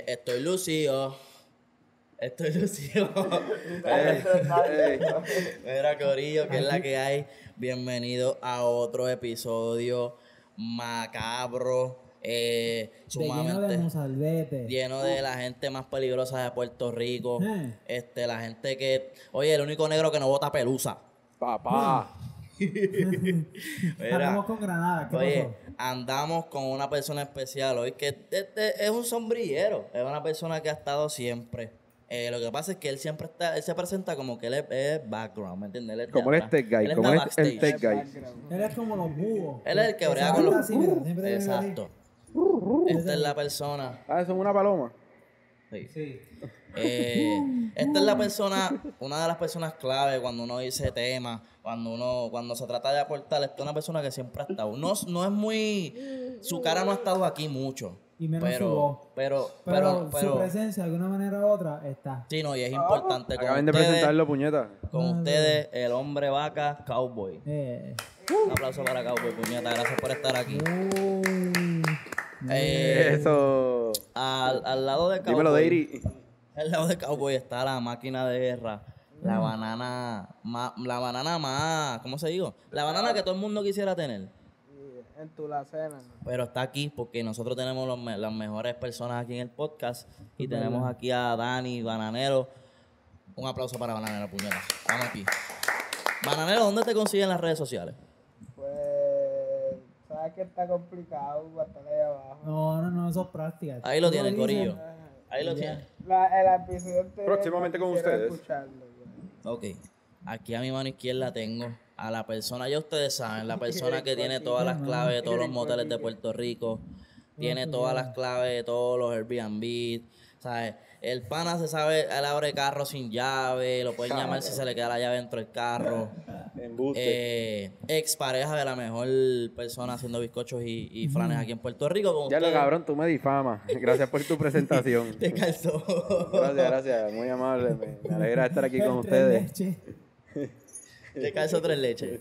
Eh, estoy lucido. Estoy lucido. Mira, Corillo, que es la que hay. Bienvenido a otro episodio macabro. Eh, De lleno de sumamente mozalbete. lleno de la gente más peligrosa de Puerto Rico. Eh. Este, la gente que. Oye, el único negro que no bota pelusa. Papá. Mira, con Granada, ¿qué Oye, pasó? Andamos con una persona especial hoy que este es un sombrillero, es una persona que ha estado siempre. Eh, lo que pasa es que él siempre está, él se presenta como que él es, es background, ¿me entiendes? Él es Como el tech guy, Él como está el, tech guy. Él es como los búhos. Él es el que brega con los... que Exacto. Esta es la persona. Ah, eso es una paloma. sí. Sí. Eh, esta es la persona, una de las personas clave cuando uno dice tema, cuando uno, cuando se trata de aportar, esta es una persona que siempre ha estado. No, no es muy, su cara no ha estado aquí mucho. Y menos pero, su voz. Pero, Pero, pero, pero, su presencia, de alguna manera u otra, está. sí, no, y es importante. Con Acaben de ustedes, presentarlo, puñeta. con ustedes, el hombre vaca, Cowboy. Eh. Un aplauso para Cowboy, puñeta, gracias por estar aquí. Eh, Eso. al, al lado de Cowboy. Dímelo, Deiri. Al lado de Cowboy está la máquina de guerra. La Mm. banana más, la banana más, ¿cómo se digo? La banana que todo el mundo quisiera tener. en tu la cena. Pero está aquí porque nosotros tenemos los me- las mejores personas aquí en el podcast. Y tenemos aquí a Dani, Bananero. Un aplauso para Bananero, puñeta. Estamos aquí. Bananero, ¿dónde te consiguen las redes sociales? Pues, sabes que está complicado, bastante ahí abajo. No, no, no, eso es práctica. Ahí lo dices, Corillo. Ahí lo tienen. La, el episodio anterior Próximamente con ustedes. Ok. Aquí a mi mano izquierda tengo a la persona, ya ustedes saben, la persona que tiene todas las claves de todos los moteles de Puerto Rico, tiene todas las claves de todos los Airbnb, ¿sabes? El pana se sabe, él abre carro sin llave, lo pueden llamar si se le queda la llave dentro del carro. Eh, ex pareja de la mejor persona haciendo bizcochos y, y flanes aquí en Puerto Rico. Con Ya lo cabrón, tú me difamas. Gracias por tu presentación. Te calzó. Gracias, gracias. Muy amable. Me, me alegra estar aquí con ustedes. Te calzó tres leches.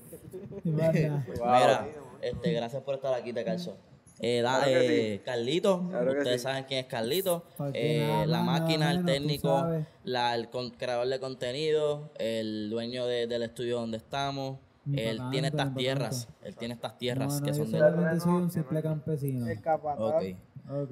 Mira, este, gracias por estar aquí, te calzo. Eh, da- Claro eh, Carlito, Claro ustedes sí. saben quién es Carlito. Eh, nada la nada máquina, el técnico, la, el con- creador de contenido, el dueño de- del estudio donde estamos. Él patán, tiene estas tierras, él tiene estas tierras No, no, que son de él. solamente soy un simple campesino. El capataz. Ok.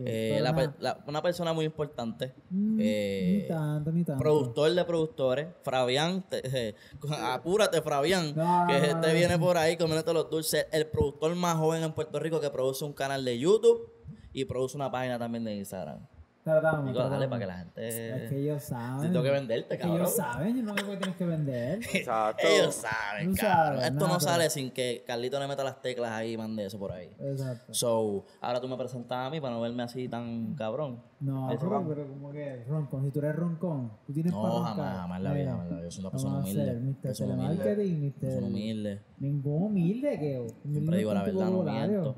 Eh, la la- una persona muy importante. Mm, eh, ni tanto, ni tanto. productor de productores, Fabián, eh, apúrate Fabián, No, que este viene por ahí comiéndote los dulces, el productor más joven en Puerto Rico que produce un canal de YouTube y produce una página también de Instagram. Tratamos, Digo, dale para que la gente... Es que ellos saben. Si tengo que venderte, que cabrón. ellos saben, yo no sé por qué tienes que vender. Exacto. Ellos saben, Tú cabrón. sabes, Esto nada, no pero- sale sin que Carlito le meta las teclas ahí y mande eso por ahí. Exacto. So, ahora tú me presentas a mí para no verme así tan cabrón. No, pero, pero como que roncón, si tú eres roncón, tú tienes No, para jamás, roncar. jamás en la vida, jamás la vida. Yo soy una persona humilde. Mr. persona humilde. Telemarketing, Persona Mr. humilde. Ningún humilde que Siempre digo la verdad, no miento.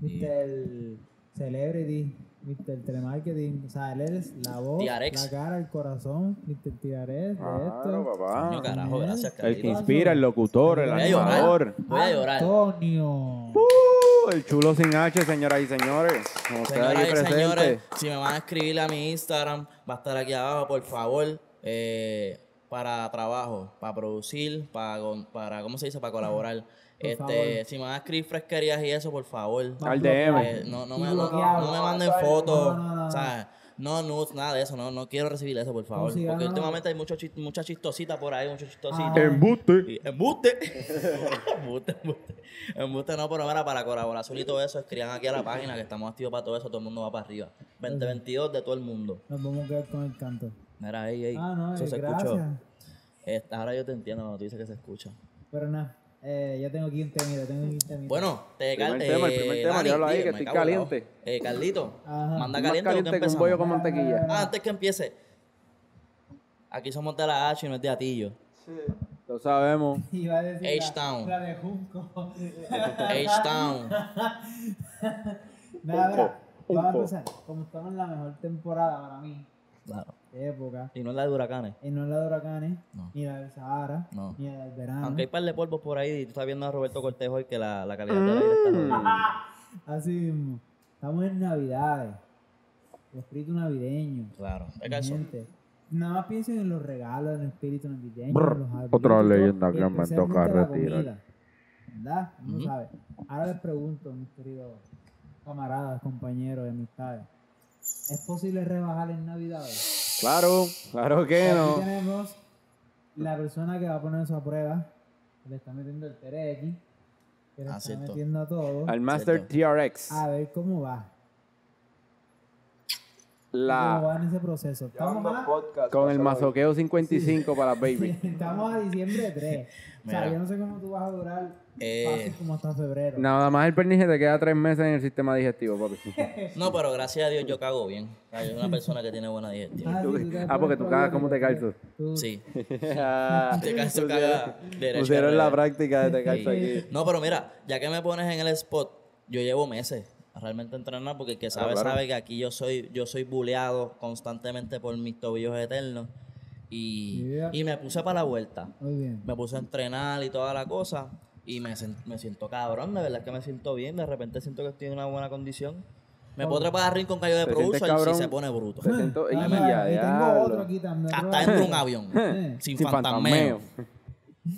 Mr. Celebrity, Mr. Telemarketing, o sea, él es la voz, Tiarex. la cara, el corazón, Mr. Tiarex, Claro, esto. papá. Coño, carajo, gracias, El que Carlito. inspira, el locutor, el Voy a llorar. animador. Voy a llorar. Antonio. Uh, el chulo sin H, señoras y señores. Como usted Señoras aquí y presente. señores, si me van a escribir a mi Instagram, va a estar aquí abajo, por favor, eh, para trabajo, para producir, para ¿cómo se dice? Para colaborar. Por este, favor. si me van a escribir fresquerías y eso, por favor. Al DM. eh, no, no, me, no, no me manden No, fotos, no, no, no. o sea, no nudes, nada de eso, no, no quiero recibir eso, por favor. Porque no. últimamente hay mucho mucha chistosita por ahí, mucho chistosita. Ah. Embuste. Embuste. embuste, embuste. Embuste no, pero mira, para colaboración y todo eso, escriban aquí a la página que estamos activos para todo eso, todo el mundo va para arriba. 2022 de todo el mundo. Nos vamos a quedar con el canto. Mira, ey, ey. Ah, no, eso eh, se gracias. escuchó. Esta- ahora yo te entiendo cuando tú dices que se escucha. Pero nada, eh, ya tengo aquí un temita, tengo aquí un temita. Bueno, te Primer cal- tema, el primer eh, tema, Dani, ahí, que estoy la caliente. Eh, Carlito, Ajá. manda Más caliente, o caliente que que un bollo con mantequilla. Ah, antes que empiece. Aquí somos de la H y no es de Atillo. Lo sabemos. Iba a decir la- H-Town. La de Junco. H-Town. Nada, mira, vamos a empezar. Como estamos en la mejor temporada para mí, Claro. Época, Y no es la de huracanes. y no es la de huracanes, No. ni la del Sahara, No. ni la del verano. Aunque hay par de polvos por ahí y tú estás viendo a Roberto Cortés hoy que la, la calidad del aire está jodida. Así mismo. Estamos en Navidades. el espíritu navideño. Claro. Gente, Nada más piensen en los regalos, en el espíritu navideño, Brr, en los otra leyenda que me toca retirar. ¿Verdad? Uno Ujú. sabe. Ahora les pregunto, mis queridos camaradas, compañeros y amistades. ¿Es posible rebajar en Navidades? Claro, claro que Aquí no. tenemos la persona que va a poner eso a prueba. que Le está metiendo el TRX. Que le Ah, está cierto. metiendo a todo. Al Master TRX. A ver cómo va. ¿Cómo va en ese proceso? Estamos a, podcast. con el para masoqueo 55 para baby. estamos a diciembre 3. O sea, Mira. yo no sé cómo tú vas a durar Eh, fácil como hasta febrero. Nada más el pernice te queda tres meses en el sistema digestivo, papi. No, pero gracias a Dios yo cago bien. O sea, Yo soy una persona que tiene buena digestión. Ah, sí, tú te Ah, porque tú cagas como te calzas. Tú- Sí. Ah, Te calzo caga derecho. Pusieron la práctica de te calzo Sí. aquí. No, pero mira, ya que me pones en el spot, yo llevo meses realmente entrenar porque el que sabe claro. sabe que aquí yo soy yo soy buleado constantemente por mis tobillos eternos y, Yeah. y me puse para la vuelta. Muy bien. Me puse a entrenar y toda la cosa y me, me siento cabrón, de verdad que me siento bien, de repente siento que estoy en una buena condición. Me puedo trepar a ring con callo de ¿Te sientes producer si cabrón? se pone bruto. Siento- Ah, y ya, y tengo otro aquí también. Hasta de un avión, sin, Sin fantasmeo. fantasmeo.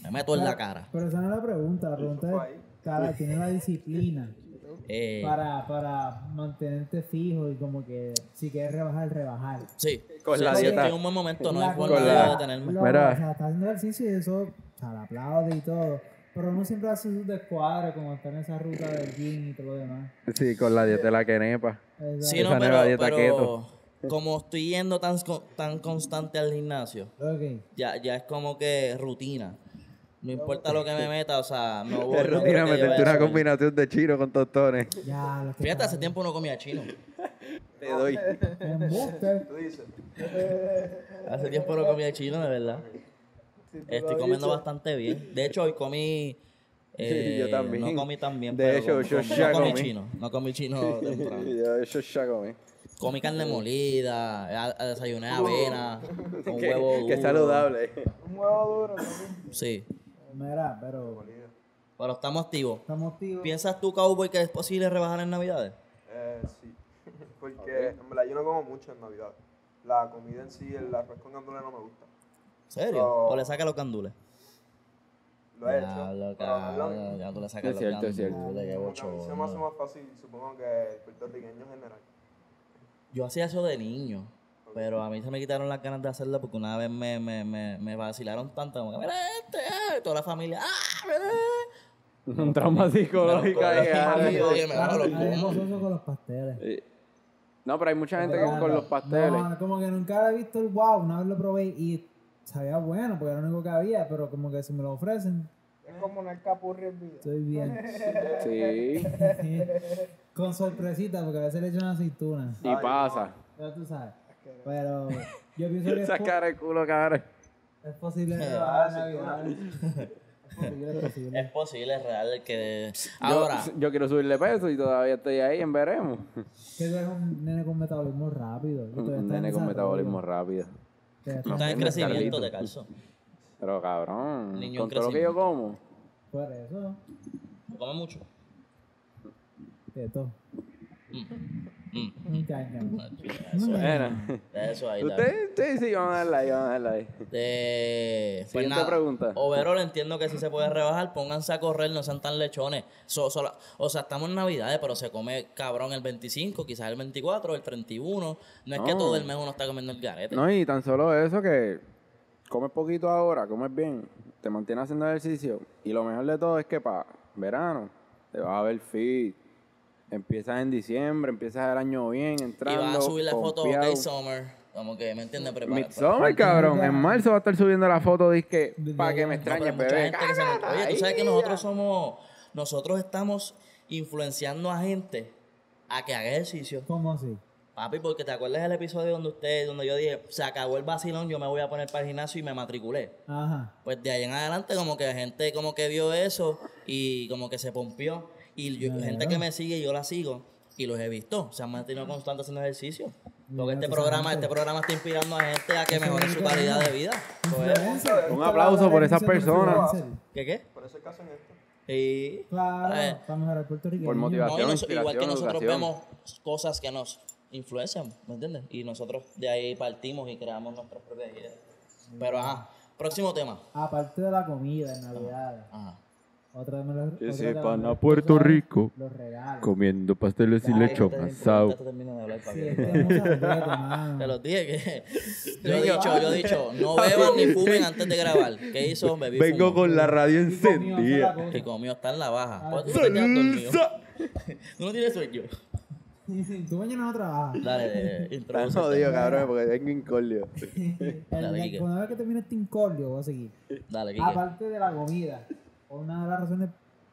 Me meto en la cara. Pero esa no es la pregunta. La pregunta es, cara, tiene la disciplina Eh, para, para mantenerte fijo y como que si quieres rebajar, rebajar. sí, Con sí, la dieta. en un buen momento, no La- es forma con de la- detenerme. Lo- Mira. O sea, está haciendo ejercicio y eso, o sea, le aplaude y todo. Pero uno siempre hace sus descuadres como está en esa ruta del gym y todo lo demás. Sí, con la dieta de la quenepa. Exacto. Sí, no, nueva pero, dieta pero como estoy yendo tan, tan constante al gimnasio, ya, ya es como que rutina. No importa lo que me meta, o sea, no voy. No rutina meterte a una combinación de chino con tostones. Ya, lo que Fíjate, hace tiempo no comía chino. Te doy. Tú dices. Hace tiempo no comía chino, de verdad. Estoy comiendo bastante bien. De hecho, hoy comí. eh, yo también. No comí tan bien. De pero hecho, yo ya no comí comí. chino. No comí chino temprano. Yo ya comí. Comí carne molida, a- a- desayuné avena, Qué, huevo qué saludable. Un huevo duro. Sí, Mira, pero pero estamos activos. estamos activos. ¿Piensas tú, Cowboy, que es posible rebajar en Navidades? Eh, sí. Porque en verdad yo no como mucho en Navidad. La comida en sí, el arroz con gandules no me gusta. ¿En serio? No. ¿O le sacas los candules? Lo he hecho. Diablo, pero. Ya tú le sacas Es cierto, los es cierto. Como que a mí se me hace más fácil, supongo que el puertorriqueño en general. Yo hacía eso de niño, pero a mí se me quitaron las ganas de hacerlo porque una vez me, me, me, me vacilaron tanto, como que, mira este, ah", y toda la familia, ¡ah, mira! Un trauma psicológico ahí. Mami, ah. con los pasteles. No, pero hay mucha gente que con los pasteles. No, como que nunca he visto el wow, una vez lo probé y sabía bueno, porque era lo único que había, pero como que si me lo ofrecen, Es como una capurri en vida. estoy bien. Sí. Con sorpresita, porque a veces le echan aceituna. Y pasa. Ya tú sabes. Pero yo pienso que Sacar el culo, cabrón. es posible rebajar Navidad. Es posible, es posible. Es posible, es real que... Yo- Ahora, Yo, quiero subirle peso y todavía estoy ahí en veremos. Que tú eres un nene con metabolismo rápido. Un nene con metabolismo rápido. Todavía tú estás estás en en crecimiento Carlito. de calzo. Pero cabrón, Niño con todo lo que yo como. Por eso, Come mucho. de todo. Mm. Eso, Bueno, eso ahí. la- usted, sí, sí, vamos a darle ahí, vamos a darle ahí. De... Pues Siguiente nada, pregunta. Overall entiendo que sí se puede rebajar. Pónganse a correr, no sean tan lechones. So- o sea, estamos en Navidades, pero se come cabrón el 25, quizás el 24, el 31. No es que todo el mes uno está comiendo el garete. No, y tan solo eso que comes poquito ahora, comes bien, te mantienes haciendo ejercicio. Y lo mejor de todo es que para verano te vas a ver fit. Empiezas en diciembre, empiezas el año bien, y entrando. vas a subir la foto. OK Summer. Como que, ¿me entiendes? Prepara- Midsommar, cabrón. En marzo va a estar subiendo la foto, disque, para que me No, extrañes, mucha bebé. gente que se nos- Oye, tú sabes que nosotros somos... Nosotros estamos influenciando a gente a que haga ejercicio. ¿Cómo así? Papi, porque te acuerdas del episodio donde usted, donde yo dije, se acabó el vacilón, yo me voy a poner para el gimnasio y me matriculé. Ajá. Pues de ahí en adelante como que gente como que vio eso y como que se pompió. Y yo- Claro. gente que me sigue, yo la sigo y los he visto. Se han mantenido constantes haciendo ejercicio. Porque este programa, este programa está inspirando a gente a que mejore su calidad de vida. Pues. Un aplauso por esas personas. ¿Qué qué? Por eso es que hacen esto. Y Claro, Eh, para mejorar. Por motivación. No, y nos- igual que nosotros educación. vemos cosas que nos influencian, ¿me entiendes? Y nosotros de ahí partimos y creamos nuestras propias ideas. Pero ajá, próximo tema. Aparte de la comida en Navidad, Ajá. Otra de los. Que otra de sepan a Puerto cosas, Rico. Los regalos. Comiendo pasteles y lechón te- asado. Sí, que- este mano. Te los dije que yo he dicho, yo he dicho, no beban ni fumen antes de grabar. ¿Qué hizo? Bebí Vengo con la radio Y comió sola encendida. cosa. Y comió está en la baja. Ah, ¿Por qué tú te quedas dormido? Salsa. ¿Tú no tienes sueño? Tú mañana no trabajas. Dale, eh, Están introduce. cabrón, porque tengo incordio. Dale, El- Quique. Una vez que termine este incordio, voy a seguir. Dale. Aparte de la comida, una de las razones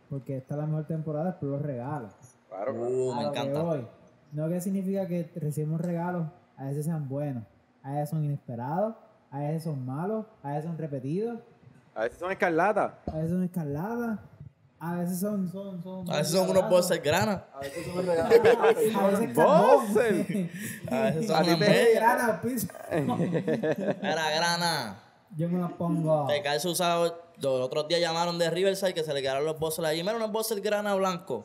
porque esta es la mejor temporada es por los regalos. Claro, Uh, A me que encanta. voy. No que significa que recibimos regalos, a veces sean buenos, a veces son inesperados, a veces son malos, a veces son repetidos, A veces son escarlatas. a veces son escaladas, a veces son... son, son A veces son unos bolsas grana. A veces son regalos. A veces carbón. Bolsas. A veces son. Grana, piso. Era grana. Yo me las pongo. Te calzo usado. Los otros días llamaron de Riverside que se le quedaron los bolsos allí. Mira, unos bolsos grana blanco.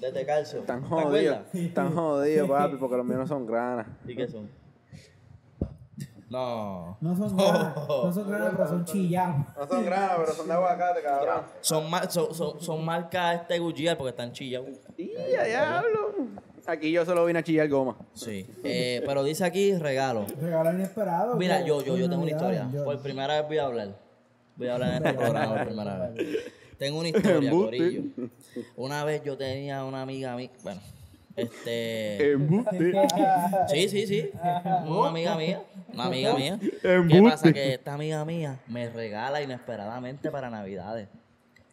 De Tecalcio. Están ¿Te jodidos. Están jodidos, papi, porque los míos no son granas. ¿Y qué son? No. No son granas, no son granas, pero son chillados. No son granas, pero son de aguacate, cabrón. Son, mar- son, son, son marcas este Gucci porque están chillados. ¡Y a diablo! Aquí yo solo vine a chillar goma. Sí. Eh, pero dice aquí regalo. Regalo inesperado. Mira, yo, yo, yo en tengo una historia. Por primera vez voy a hablar. Voy a hablar en este programa por primera vez. Tengo una historia. Corillo. Una vez yo tenía una amiga mía. Bueno, este. Embuste. Sí, sí, sí. Una amiga mía. Una amiga mía. ¿Qué pasa? Que esta amiga mía me regala inesperadamente para Navidades.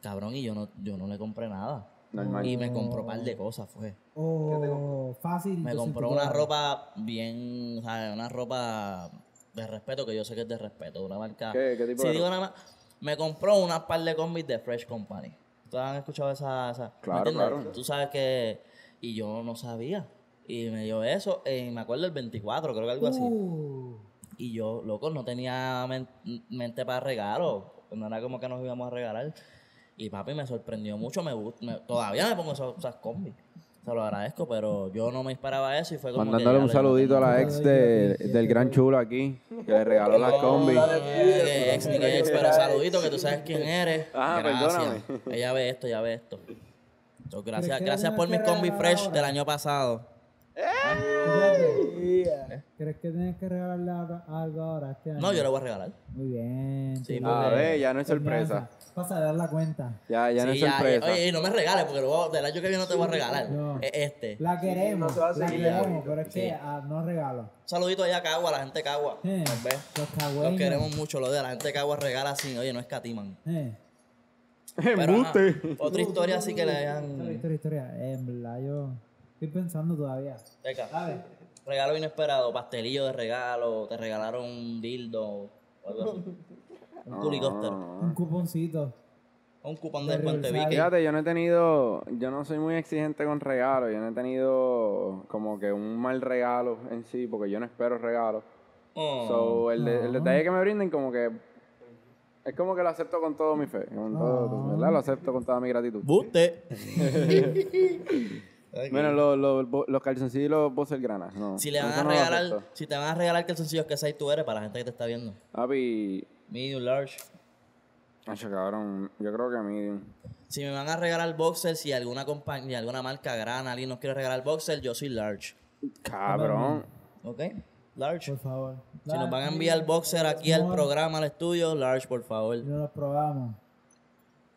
Cabrón, y yo no, yo no le compré nada. Normal. Y me compró un par de cosas, fue. Oh, fácil. Me compró una ropa bien, ¿sabes? Una ropa de respeto, que yo sé que es de respeto, una marca. ¿Qué- qué tipo si de digo ropa? nada más, me compró una par de combis de Fresh Company. ¿Ustedes han escuchado esa? esa? ¿me Claro, claro. Tú sabes que. Y yo no sabía. Y me dio eso, en, me acuerdo el 24, creo que algo así. Uh, Y yo, loco, no tenía men- mente para regalos. No era como que nos íbamos a regalar. Y papi me sorprendió mucho. Me, me- todavía me pongo esas, esas combis. Se lo agradezco, pero yo no me esperaba eso y fue como. que, Mandándole un saludito a la ex de- del gran chulo aquí, que le regaló las combi. No, que ex ni que ex, pero saludito que tú sabes quién eres. Ah, gracias. perdóname. Ella ve esto, ella ve esto. Gracias, ¿Crees que gracias por mis combi fresh del año pasado. fíjate. ¿Crees que tienes que regalarle algo- ahora este año? No, yo le voy a regalar. Muy bien. Sí, porque- A ver, ya no es sorpresa. Pasa a dar la cuenta. Ya, ya no es Sí, sorpresa. Oye, y no me regales porque luego del año que viene no te voy a regalar. No. Es este. La queremos, no se va a la seguir, queremos, ya. pero es Sí. que ah, no regalo. Saludito allá a Cagua, la gente de Cagua. Eh. Los Los cagüeños. queremos mucho, lo de la gente de Cagua regala así, oye, no escatiman. Eh. Pero, ajá, otra historia así que le Historia, hayan. historia, historia. Eh, en verdad, yo estoy pensando todavía. Venga, ¿Sabes? Regalo inesperado, pastelillo de regalo, te regalaron un dildo o algo así. Un culicóptero. Un cuponcito. Un cupón de Puente. Vicky. Fíjate, yo no he tenido, yo no soy muy exigente con regalos, yo no he tenido como que un mal regalo en sí, porque yo no espero regalos. Oh. So, el, de- el No. detalle que me brinden como que es como que lo acepto con todo mi fe, con todo, No. ¿verdad? Lo acepto con toda mi gratitud. Buste. Bueno, los, los, los calzoncillos y los granas, no. Si le van a no regalar, si te van a regalar calzoncillos, ¿qué size tú eres para la gente que te está viendo? Papi, Medium, large. macho, cabrón, yo creo que medium. Si me van a regalar boxers, si alguna compañía, alguna marca grana, alguien nos quiere regalar boxers, yo soy large. Cabrón. ¿Ok? Large. Por favor. Si nos van a enviar boxer aquí al programa, al estudio, large, por favor. Y no los probamos.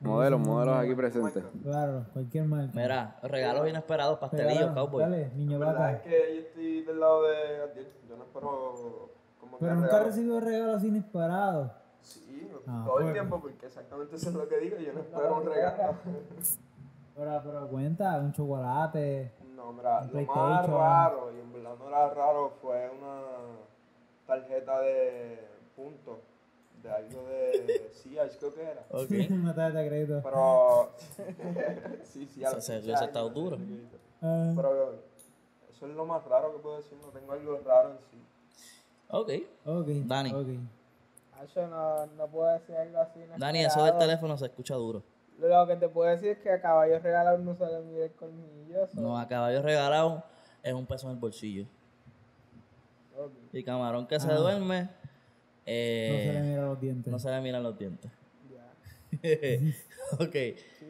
Modelos, modelos aquí presentes. Claro, cualquier marca. Mira, regalos inesperados, pastelillos, Regalo, cowboy. Dale, niño La verdad es que yo estoy del lado de Adiel. Yo no espero como que Pero nunca he recibido regalos inesperados. Sí, Ah, todo el tiempo, porque exactamente eso es lo que digo. Yo no espero un regalo. Pero, pero cuenta, un chocolate. No, mira, Un lo más raro, y en verdad no era raro, fue una tarjeta de puntos, de algo de Sears, creo que era. Ok. Una tarjeta de crédito. Pero. sí, sí, Eso- eso hubiese estado duro. Ah, Pero eso es lo más raro que puedo decir, no tengo algo raro en sí. Ok. ok. Dani. ok. Acho, no, no puedo decir algo así. Dani, eso del teléfono se escucha duro. Lo que te puedo decir es que a caballo regalaron no solo mide el colmillo. so- No, a caballo regalado es un peso en el bolsillo. Y camarón que se Ah. No se le eh, mira los dientes. no se le miran los dientes. ok.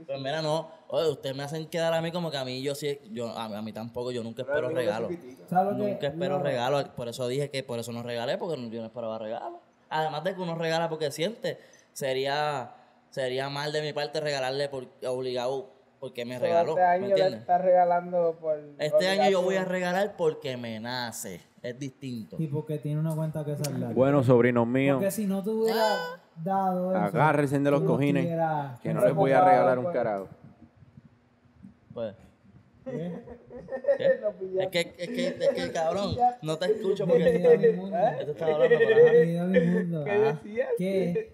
Pues mira, no. Oye, ustedes me hacen quedar a mí como que a mí yo sí, yo, a, a mí tampoco, yo nunca espero regalo. ¿Sabes lo que- Nunca espero lo- regalo. Por eso dije que por eso no regalé, porque yo no esperaba regalo. Además de que uno regala porque siente, sería, sería mal de mi parte regalarle por, obligado porque me regaló. Este ¿Me año le entiendes? estás regalando por. Este año yo voy a regalar porque me nace. Es distinto. Y porque tiene una cuenta que saldar. Bueno, sobrinos míos, Porque si no te hubiera dado eso, agárrense de los cojines, que no les voy a regalar un carajo. Pues, ¿Qué? ¿qué? Es que, es que, es que, cabrón, no te escucho porque esto está hablando por ahí. Bienvenido a mi mundo. ¿Qué Ah, decías? Que,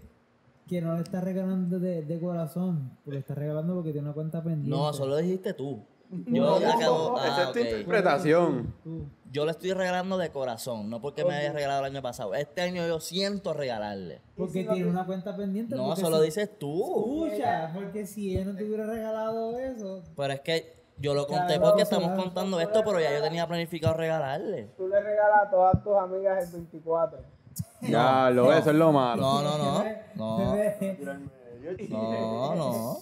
que no le estás regalando de, de corazón. Tú le estás regalando porque tiene una cuenta pendiente. No, solo dijiste tú. Yo, acabo- ah, Esa es tu ok. interpretación. Yo le estoy regalando de corazón, no porque me haya regalado el año pasado. Este año yo siento regalarle. Porque tiene una cuenta pendiente. No, porque solo si- dices tú. Escucha, porque si ella no te hubiera regalado eso, Pero es que yo lo conté porque estamos contando esto, pero ya yo tenía planificado regalarle. Tú le regalas a todas tus amigas el 24. Ya, lo eso es lo malo. No, no, no. No, no, no.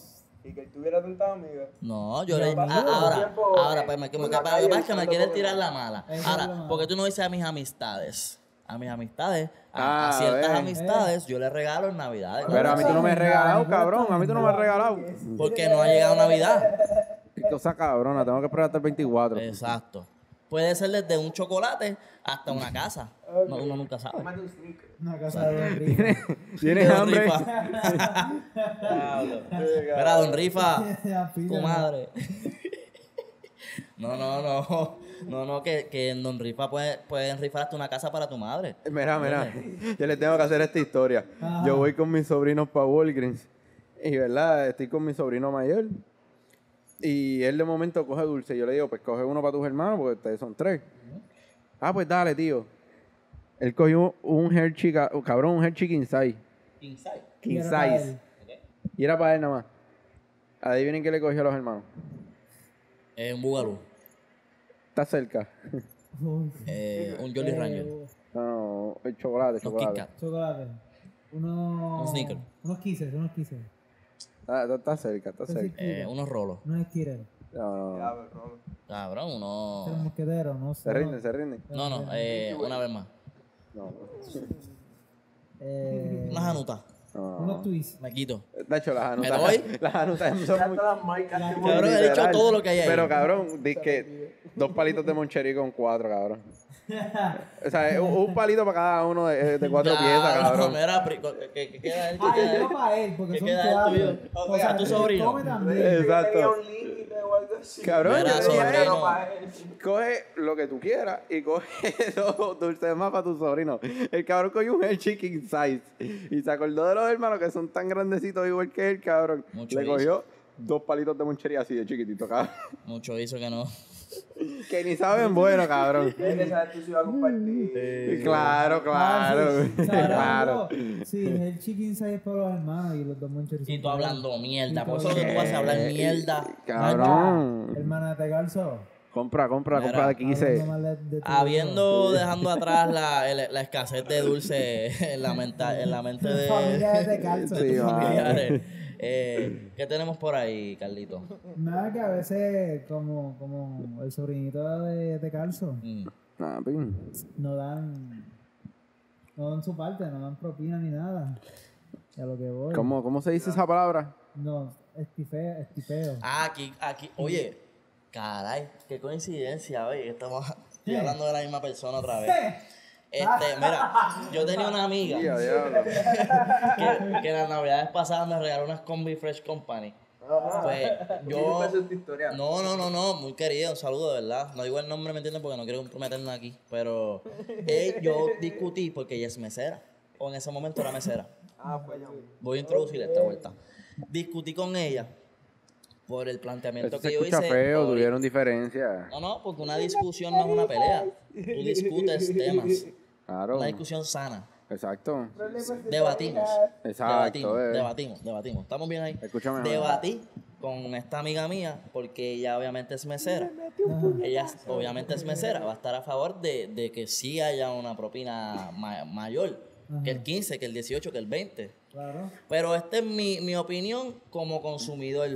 Y que él tuviera tantas amigas. No, yo le. no. a- ahora, Tiempo, ahora, eh, pues me, que, me quieren tirar la mala. Ahora, porque tú no dices a mis amistades. A mis amistades, a, a Ah, ciertas amistades, yo les regalo en Navidades. Pero a mí tú no me has regalado, cabrón. A mí tú no me has regalado. Porque no ha llegado Navidad. Qué cosa cabrona, tengo que esperar hasta el 24. Exacto. Puede ser desde un chocolate hasta una casa. No, uno nunca sabe. una casa de. ¿Tienes hambre? Mira, don Rifa, tu madre. No, no, no. No, no, que, que en Don Rifa puede- pueden rifar hasta una casa para tu madre. Mira, mira, yo les tengo que hacer esta historia. Yo voy con mis sobrinos para Walgreens y, ¿verdad? Estoy con mi sobrino mayor y él de momento coge dulce. Yo le digo, pues coge uno para tus hermanos porque ustedes son tres. Ah, pues dale, tío. Él cogió un Hershey, oh, cabrón, un Hershey King Size. King era para Size. él. Y era para él nada más. Adivinen qué le cogió a los hermanos. Eh, un Bugalú. Está cerca. Eh, un Jolly Ranger. No, no, el chocolate, Kit chocolate. Kat. Chocolate. Unos. Un Snickers. Unos kisses, unos kisses. Está, está- está cerca, está cerca. Eh, unos rolos. Unos Skittles. No, no, no. Cabrón, uno. mosqueteros, no sé. Se rinden, se rinden. No, no, eh, una vez más. No, no. Eh, Unas anutas. no. unos twists. Me quito. De hecho, las ¿Me anutas. doy? Las anutas son muy. Todas marcas Cabrón, he dicho todo lo que hay ahí. Pero cabrón, di que dos palitos de moncherí con cuatro, cabrón. O sea, un, un palito para cada uno de, de cuatro Ya, piezas, no, cabrón. Mira, pri- ¿qué, qué, queda él? ¿Qué Ah, yo para él, porque ¿Qué son queda el cuatro. O sea, ¿A tu sobrino? Exacto. Cabrón, Mira, yo decía, coge lo que tú quieras y coge dos dulces más para tu sobrino. El cabrón cogió un Hershey King Size y se acordó de los hermanos que son tan grandecitos igual que él, cabrón. Mucho Le cogió dos palitos de monchería así de chiquitito, cabrón. Mucho hizo que no. Que ni saben bueno, cabrón. Tienes que saber tú si vas a compartir. Claro, claro, Ah, sí. claro. Sí, el chicken es para los hermanos y los dos moncheros. Y tú hablando mierda. Por eso que tú vas a hablar mierda. Cabrón. Hermana de calzo. Compra, compra, Mira, compra de 15. Hablando mal de- de tu Habiendo dejando atrás la, el- la escasez de dulce en la, menta- en la mente de, de calzo. Sí, va. familiares. Eh, ¿Qué tenemos por ahí, Carlito? Nada que a veces, como, como el sobrinito de, de calzo, Mm. Ah, pin. no dan, no dan su parte, no dan propina ni nada. A lo que voy. ¿Cómo, ¿Cómo se dice esa palabra? No, estifeo, estipeo. Ah, aquí, aquí, oye, caray, qué coincidencia, oye, estamos estoy hablando de la misma persona otra vez. Este, mira, yo tenía una amiga que, que las navidades pasadas me regaló unas Combi Fresh Company. Pues yo. No, no, no, no, muy querido, un saludo, de verdad. No digo el nombre, ¿me entiendes? Porque no quiero comprometernos aquí. Pero eh, yo discutí porque ella es mesera. O en ese momento era mesera. Ah, pues ya. Voy a introducir esta vuelta. Discutí con ella por el planteamiento Eso que se yo hice. feo, tuvieron diferencia. No, no, porque una discusión no es una pelea. Tú discutes temas. Claro. Una discusión sana. Exacto. Debatimos. Exacto. Debatimos, eh. debatimos, debatimos. ¿Estamos bien ahí? Escúchame. Debatí con esta amiga mía, porque ella obviamente es mesera. Ella obviamente es mesera, va a estar a favor de, de que sí haya una propina ma- mayor que el 15, que el 18, que el 20. Claro. Pero esta es mi, mi opinión como consumidor.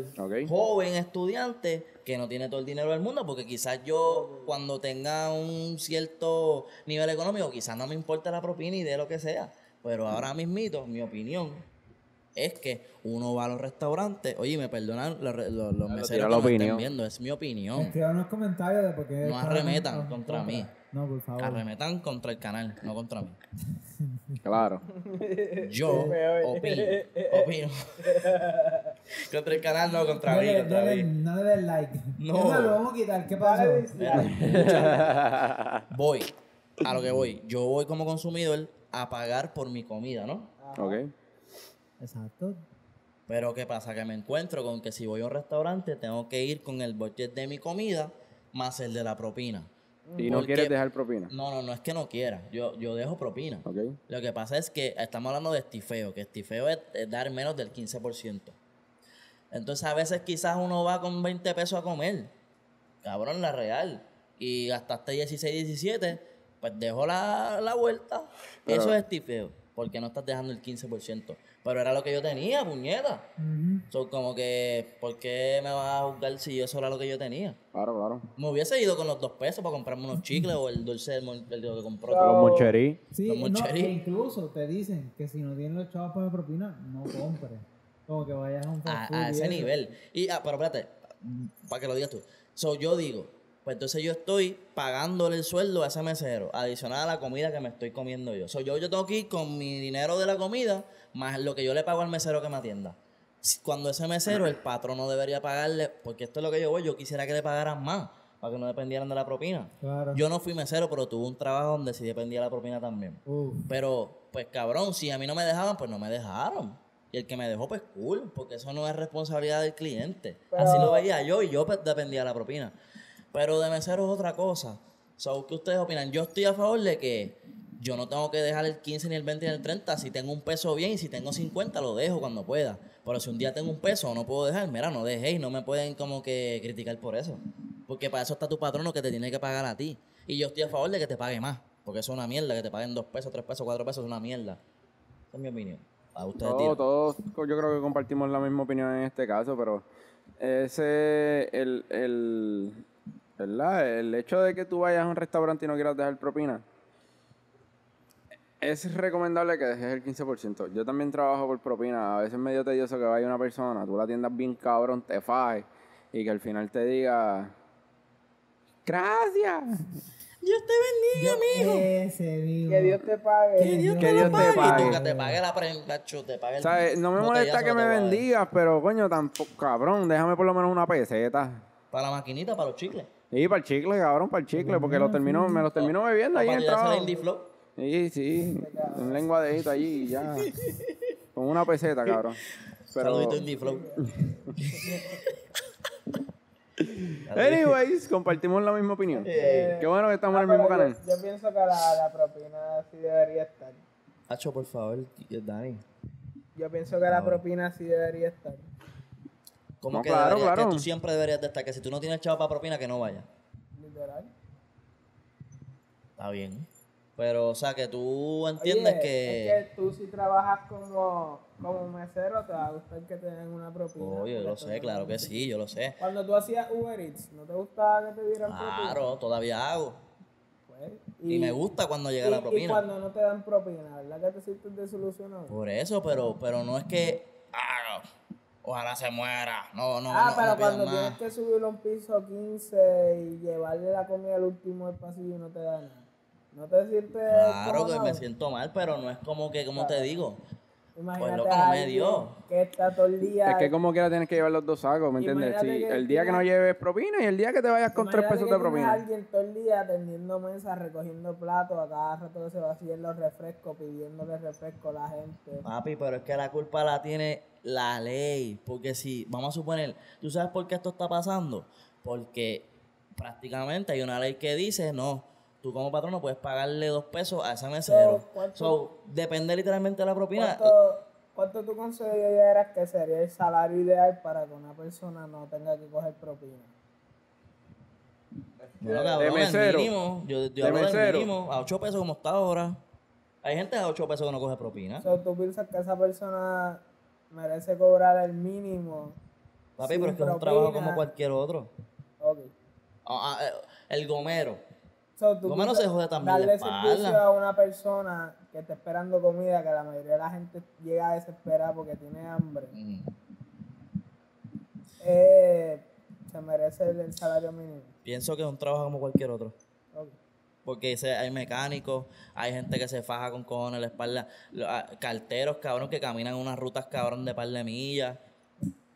Joven estudiante que no tiene todo el dinero del mundo, porque quizás yo cuando tenga un cierto nivel económico, quizás no me importa la propina y de lo que sea. Pero ahora mismito, mi opinión es que uno va a los restaurantes, oye, me perdonan los, los, los meseros que la me viendo, es mi opinión. Escriban unos comentarios de por qué. No arremetan contra mí. No, por favor. Arremetan contra el canal, no contra mí. Claro. Yo opino, opino. contra el canal, no contra mí, Dale, contra dale, mí. no le des like. No. Es más, lo vamos a quitar. ¿Qué pasó? Mira, voy a lo que voy. Yo voy como consumidor a pagar por mi comida, ¿no? ok. Exacto. Pero ¿qué pasa? Que me encuentro con que si voy a un restaurante tengo que ir con el budget de mi comida más el de la propina. Y no quieres dejar propina. No, no, no es que no quiera. Yo, yo dejo propina. Lo que pasa es que estamos hablando de estifeo, que estifeo es, es dar menos del 15%. Entonces a veces quizás uno va con 20 pesos a comer, cabrón, la real, y gastaste 16, 17, pues dejo la, la vuelta. Pero- Eso es estifeo, porque no estás dejando el 15%. Pero era lo que yo tenía, puñeta. Ujú. So, como que, ¿por qué me vas a juzgar si eso era lo que yo tenía? Claro, claro. Me hubiese ido con los dos pesos para comprarme unos chicles o el dulce del mon- el que compró. So- Los moncherí. Sí, Los no, moncherí. e incluso te dicen que si no tienes los chavos para la propina, no compres. Como que vayas a un a, a ese nivel. Y, ah, pero espérate, para que lo digas tú. So, yo digo, pues entonces yo estoy pagándole el sueldo a ese mesero, adicional a la comida que me estoy comiendo yo. So, yo, yo tengo que ir con mi dinero de la comida, más lo que yo le pago al mesero que me atienda. Cuando ese mesero, el patrón no debería pagarle, porque esto es lo que yo voy, yo quisiera que le pagaran más, para que no dependieran de la propina. Claro. Yo no fui mesero, pero tuve un trabajo donde sí dependía de la propina también. Uf. Pero, pues cabrón, si a mí no me dejaban, pues no me dejaron. Y el que me dejó, pues cool, porque eso no es responsabilidad del cliente. Pero- Así lo veía yo y yo pues, dependía de la propina. Pero de mesero es otra cosa. So, ¿Qué ustedes opinan? Yo estoy a favor de que yo no tengo que dejar el 15, ni el 20, ni el 30. Si tengo un peso bien y si tengo 50, lo dejo cuando pueda. Pero si un día tengo un peso, no puedo dejar, mira, no dejéis, no me pueden como que criticar por eso. Porque para eso está tu patrono que te tiene que pagar a ti. Y yo estoy a favor de que te pague más. Porque eso es una mierda, que te paguen dos pesos, tres pesos, cuatro pesos, es una mierda. Esa es mi opinión. A ustedes Todos, todos, yo creo que compartimos la misma opinión en este caso, pero ese, el, el, ¿verdad? El hecho de que tú vayas a un restaurante y no quieras dejar propina, es recomendable que dejes el 15%. Yo también trabajo por propina. A veces es medio tedioso que vaya una persona, tú la atiendas bien cabrón, te fajes, y que al final te diga, gracias. Dios te bendiga, mismo. Que Dios te pague. Que Dios Que te Dios lo te pague. Y tú que te pague la prenda, te pague el ¿Sabes? No me molesta que me bendigas, pero coño, tampoco, cabrón, déjame por lo menos una peseta. Para la maquinita, para los chicles. Y para el chicle, cabrón, para el chicle, porque los termino, me los termino bebiendo ahí Para en el tirarse trabajo. el indie flow. Sí, sí, un lenguadejito allí y ya. Con una peseta, cabrón. Pero, Saludito indie flow. anyways, compartimos la misma opinión. Qué bueno que estamos en el No, mismo canal. Yo, yo pienso que la, la propina sí debería estar. Hacho, por favor, Dani. Yo pienso que la propina sí debería estar. ¿Cómo No, que, claro, debería- claro. que tú siempre deberías de estar? Que si tú no tienes chavo para propina, que no vaya. Literal. Está bien. Pero, o sea, que tú entiendes Oye, que... Es que tú si trabajas como, como mesero, te va a gustar que te den una propina. Oye, yo lo sé, claro que sí, yo lo sé. Cuando tú hacías Uber Eats, ¿no te gustaba que te dieran propina? Claro, todavía hago. Pues, Y, me gusta cuando llega y- la Y propina. cuando no te dan propina, ¿verdad que te sientes desilusionado? Por eso, pero, pero no es que... ah, ojalá se muera. No, no, ah, no, pero no cuando más. tienes que subir un piso 15 y llevarle la comida al último del pasillo y no te dan nada. ¿No te sientes Claro que me siento mal, pero no es como que, como te digo, Imagínate loco, no a me dio. Que está todo el día. Es que como quiera tienes que llevar los dos sacos, ¿me entiendes? Sí, que el día que no lleves propina y el día que te vayas con tres pesos que de propina. alguien todo el día atendiendo mesas, recogiendo platos, a cada rato que se vacíen los refrescos, pidiéndole refresco a la gente. papi, pero es que la culpa la tiene la ley. Porque si, vamos a suponer, ¿tú sabes por qué esto está pasando? Porque prácticamente hay una ley que dice, no, tú como patrón no puedes pagarle dos pesos a ese mesero. So, ¿cuánto- So, depende literalmente de la propina. ¿Cuánto, ¿Cuánto tú consideras que sería el salario ideal para que una persona no tenga que coger propina? Bueno, cabrón, el mesero. mínimo, yo, yo De mesero. mínimo, a 8 pesos como está ahora. Hay gente a 8 pesos que no coge propina. So, ¿Tú piensas que esa persona merece cobrar el mínimo? Papi, pero es que es un trabajo como cualquier otro. Ok. Ah, ah, el gomero. So, ¿tú Lo menos piensas se jode también la Darle espalda. servicio a una persona que está esperando comida, que la mayoría de la gente llega a desesperar porque tiene hambre, Mm. eh, se merece el, el salario mínimo. Pienso que es un trabajo como cualquier otro. Ok. Porque hay mecánicos, hay gente que se faja con cojones en la espalda, ah, carteros, cabrón, que caminan unas rutas, cabrón, de par de millas.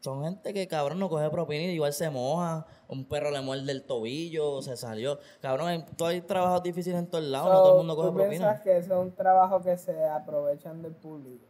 Son gente que, cabrón, no coge propina y igual se moja. Un perro le muerde el tobillo, se salió. Cabrón, hay, todo hay trabajos difíciles en todos lados, no todo el mundo coge ¿Tú piensas propina. que eso es un trabajo que se aprovechan del público?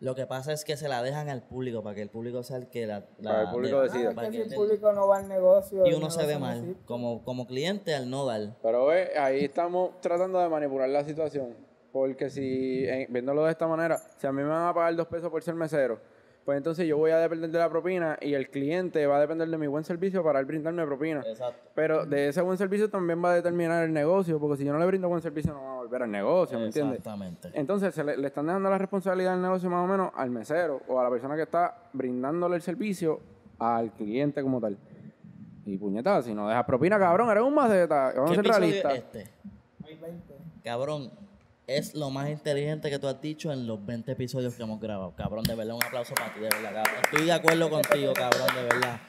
Lo que pasa es que se la dejan al público para que el público sea el que la... la- Para el público de- decida. Ah, para que que si el público no va al negocio... y uno se ve mal. Como, como cliente al no dar. Pero ve, ahí estamos tratando de manipular la situación. Porque si, viéndolo de esta manera, si a mí me van a pagar dos pesos por ser mesero, pues entonces yo voy a depender de la propina y el cliente va a depender de mi buen servicio para él brindarme propina. Exacto. Pero de ese buen servicio también va a determinar el negocio, porque si yo no le brindo buen servicio no va a volver al negocio, ¿me entiendes? Exactamente. Entonces se le, le están dejando la responsabilidad del negocio más o menos al mesero o a la persona que está brindándole el servicio al cliente como tal. Y puñeta, si no dejas propina, cabrón, eres un maceta. Vamos a ¿Qué ser episodio es realistas. este? Hay 20. Cabrón, es lo más inteligente que tú has dicho en los 20 episodios que hemos grabado. Cabrón, de verdad, un aplauso para ti, de verdad, cabrón. Estoy de acuerdo contigo, cabrón, de verdad.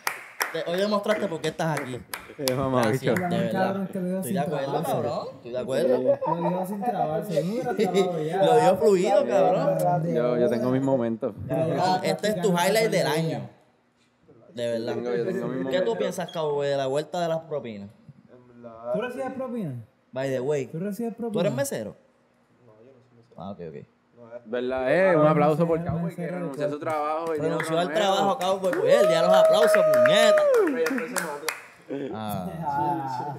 Te- hoy demostraste por qué estás aquí. Eh, mamá, Gracias, bicho. de Cabrón, verdad. que lo digo Estoy de acuerdo, cabrón. Estoy de acuerdo. Lo dijo sin trabarse. Lo dio fluido, cabrón. Yo, yo tengo mis momentos. Cabrón, este es tu highlight del año. De verdad. Tengo- yo tengo mis ¿Qué tú piensas, Cowboy, de la vuelta de las propinas? ¿Tú recibes propina? By the way, ¿Tú recibes propina? ¿tú eres mesero? Ah, ok, ok. ¿Verdad? Eh, un aplauso por Cowboy que renunció a su trabajo. y Renunció al trabajo, Cowboy. Pues el día de los aplausos, puñeta. Ah.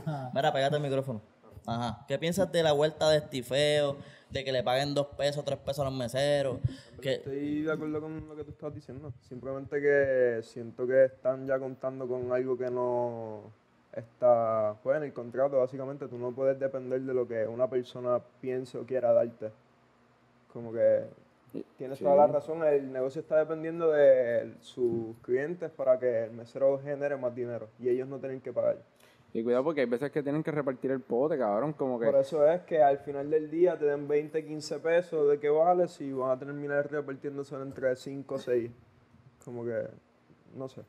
Ah, Mira, pégate el micrófono. Ajá. ¿Qué piensas de la vuelta de estifeo? De que le paguen dos pesos, tres pesos a los meseros. Que, Estoy de acuerdo con lo que tú estás diciendo. Simplemente que siento que están ya contando con algo que no está pues, en el contrato. Básicamente, tú no puedes depender de lo que una persona piense o quiera darte. Como que tienes toda la razón. El negocio está dependiendo de sus clientes para que el mesero genere más dinero y ellos no tienen que pagar. Y cuidado porque hay veces que tienen que repartir el pote, cabrón. Como que. Por eso es que al final del día te den 20, 15 pesos de qué vale si van a terminar repartiéndose entre 5 o 6. Como que, no sé.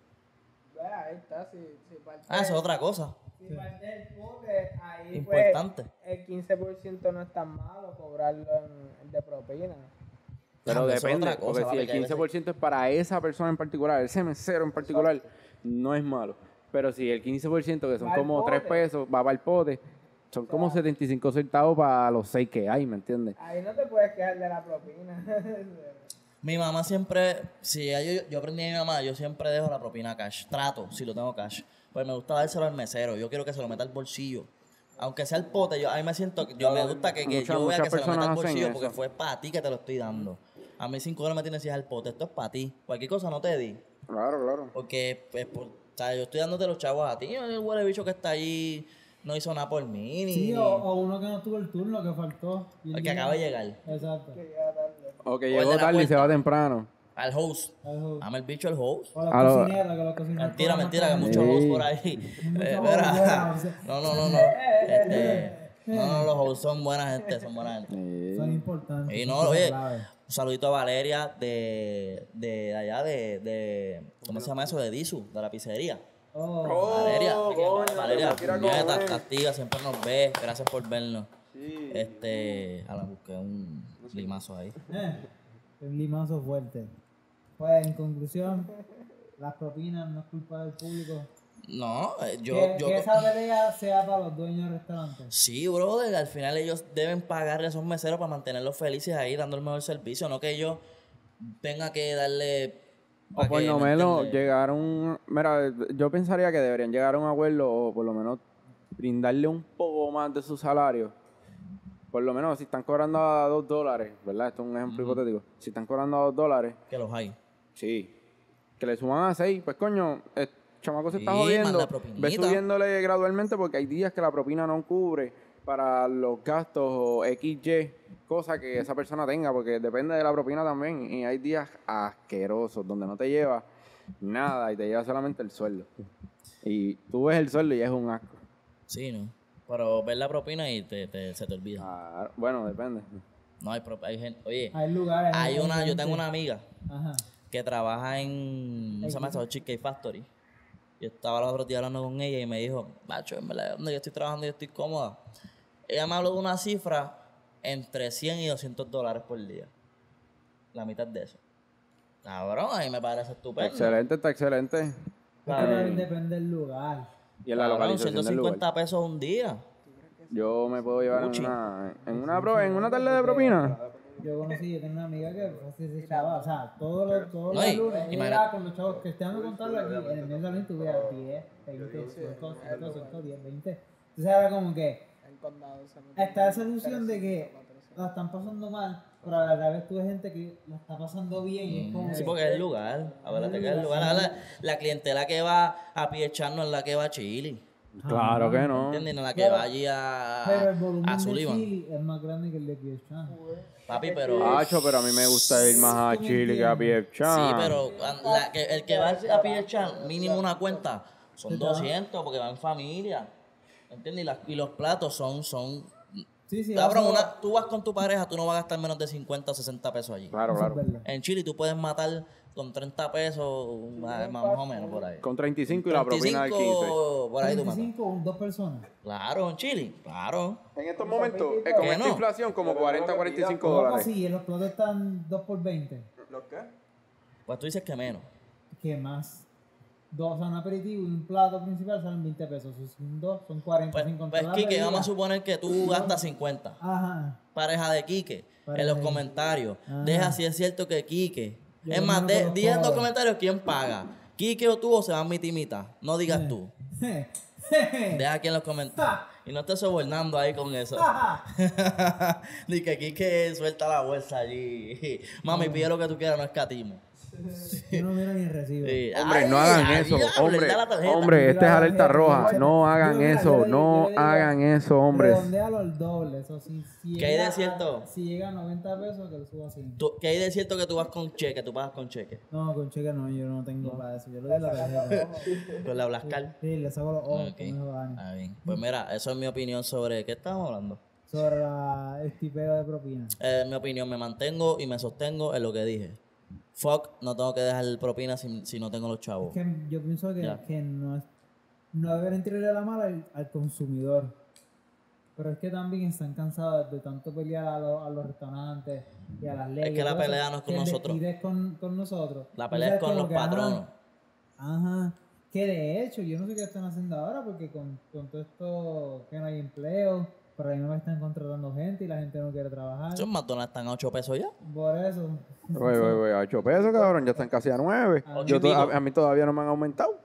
Ahí está, si, si parte, ah, eso es otra cosa. Si parte del pote, ahí Importante. pues el 15% no es tan malo cobrarlo en, de propina. Pero Ah, depende, cosa, porque vale, si el 15% es para esa persona en particular, ese mesero en particular, no es malo. Pero si el 15%, que son como 3 pote. pesos, va para el pote, son como 75 centavos para los 6 que hay, ¿me entiendes? Ahí no te puedes quejar de la propina. Mi mamá siempre, si yo, yo aprendí de mi mamá, yo siempre dejo la propina cash. Trato, si lo tengo cash. Pues me gusta dárselo al mesero. Yo quiero que se lo meta al bolsillo. Aunque sea el pote, yo, a mí me siento, yo me gusta que, que Muchas- yo vea que se lo meta al bolsillo eso. porque fue para ti que te lo estoy dando. A mí cinco dólares me tienes si es al pote, esto es para ti. Cualquier cosa no te di. Claro, claro. Porque, pues, por- o sea, yo estoy dándote los chavos a ti. El huele bicho que está ahí no hizo nada por mí. Ni, Sí, o, o uno que no tuvo el turno, que faltó. El que acaba de llegar. Exacto. que llega tarde. O que el llegó tarde y se va temprano. Al host. Algo- Ama el bicho al host. O A lo- cocineros, que cocineros. Mentira, mentira, que más muchos hosts por ahí. Eh, mira, no, no, no, no. Este, no, no, los hosts son buena gente, son buena gente. Son importantes. Y no, oye, un saludito a Valeria de, de allá de, de, ¿cómo se llama eso? De Disu, de la pizzería. Oh, Valeria, coño, Valeria, puñeta, activa, siempre nos ve, gracias por vernos. Sí. Este, ahora busqué un limazo ahí. eh, un limazo fuerte. Pues, en conclusión, las propinas no es culpa del público. No, eh, yo, que, yo, que esa pelea sea para los dueños del restaurante. Sí, brother, al final ellos deben pagarle a esos meseros para mantenerlos felices ahí, dando el mejor servicio, no que yo tenga que darle... O por lo ¿me menos llegar a un... Mira, yo pensaría que deberían llegar a un acuerdo o por lo menos brindarle un poco más de su salario por lo menos si están cobrando a dos dólares, ¿verdad? Esto es un ejemplo hipotético. Si están cobrando a dos dólares, Que los hay. Sí, que le suban a seis, pues coño, el chamaco se está jodiendo. Ve subiéndole gradualmente porque hay días que la propina no cubre para los gastos o XY, cosa que esa persona tenga, porque depende de la propina también. Y hay días asquerosos donde no te lleva nada y te lleva solamente el sueldo. Y tú ves el sueldo y es un asco. Sí, ¿no? Pero ver la propina y te, te- se te olvida. Ah, bueno, depende. No hay, pro- hay gente. Oye, Hay lugares. hay una, yo tengo una amiga Ajá. Que trabaja en. ¿Cómo se llama eso? Cheesecake Factory. Yo estaba los otros días hablando con ella y me dijo, macho, en verdad, donde yo estoy trabajando yo estoy cómoda. Ella me habló de una cifra entre 100 y 200 dólares por día. La mitad de eso. Cabrón, ahí me parece estupendo. Excelente, está excelente. Claro. también depende del lugar. Y en la Cabrón, localización del lugar. 150 pesos un día. Yo me puedo llevar en Gucci. una, en una, pro- en una tarde de propina. Yo conocí, yo tenía una amiga que así se echaba, o sea, todos los, todos No, los y- lunes, ella con los chavos que te dando contarlo aquí, en el mes salón tuviera 10, 20, 5, 5, 5, 10, 20. Entonces era como que está esa ilusión de que la están pasando mal, pero a la vez tú ves gente que la está pasando bien y es como Sí, que- porque es el lugar. Acuérdate que es el lugar. La, la clientela que va a pie echar no es la que va a Chile. Claro que no. ¿Entiendes? No la que Pero- va allí a, Pero el volumen a de Sullivan. Chile es más grande que el de Piechan. Papi, pero. Hacho, pero a mí me gusta ir más a Chile que a Pie Sí, pero la que- el que va a pie echar mínimo una cuenta son 200 porque va en familia. ¿Entiendes? Y, las- y los platos son. son Sí, sí, Cabrón, una, tú vas con tu pareja, tú no vas a gastar menos de 50 o 60 pesos allí. Claro, claro. En Chile tú puedes matar con 30 pesos, más, más o menos por ahí. Con 35 y la propina del 15. 35, por ahí tú matas. 25, dos personas. Claro, en Chile, claro. En estos momentos, eh, con ¿Qué esta no? inflación, como 40, 45 ¿Cómo dólares. así? Los platos están 2 por 20. ¿Los qué? Pues tú dices que menos. ¿Qué más? Dos, un aperitivo y un plato principal salen 20 pesos. Son dos, son 40 Pues, pues Quique, bebida. vamos a suponer que tú gastas 50. Ajá. Pareja de Quique, Pareja en los de- comentarios. Ajá. Deja si es cierto que Quique. Yo es más, de, diga en los comentarios quién paga. Quique o tú o se van mitad y mitad. No digas tú. Deja aquí en los comentarios. Y no estés sobornando ahí con eso. Ni que Quique suelta la bolsa allí. Mami, pide lo que tú quieras, no escatimo. Yo no miro ni el recibo. Sí. Hombre, Ay, no hagan ay, eso. diablo, Hombre, hombre, este es alerta roja. No hagan eso. No hagan eso, hombres. Redondéalo al doble, eso sí. Si ¿Qué hay de cierto? Si llega a 90 pesos, que lo suba así. ¿Qué hay de cierto que tú vas con cheque? Tú pagas con cheque. No, con cheque no, yo no tengo para eso. Yo le doy la tarjeta. Con la Blascar. Sí, le saco los ojos, Ok. como dijo Dani. Ah, bien. Pues mira, eso es mi opinión sobre. ¿Qué estamos hablando? Sobre la, el tipeo de propina. Eh, mi opinión, me mantengo y me sostengo en lo que dije. Fuck, no tengo que dejar propina si, si no tengo los chavos. Que yo pienso que, Ya. que no es no deberían tirarle la mala al, al consumidor. Pero es que también están cansados de tanto pelear a, los- a los restaurantes y a las leyes. que la pelea no es con nosotros. es con, con nosotros. La pelea es con los que, ajá, patronos. Ajá. Que de hecho, yo no sé qué están haciendo ahora porque con, con todo esto que no hay empleo, por ahí no me están contratando gente y la gente no quiere trabajar. Esos McDonald's están a 8 pesos ya. Por eso. Oye, oye, oye, a 8 pesos, cabrón. Ya están casi a 9. Ocho Yo to- a, a mí todavía no me han aumentado.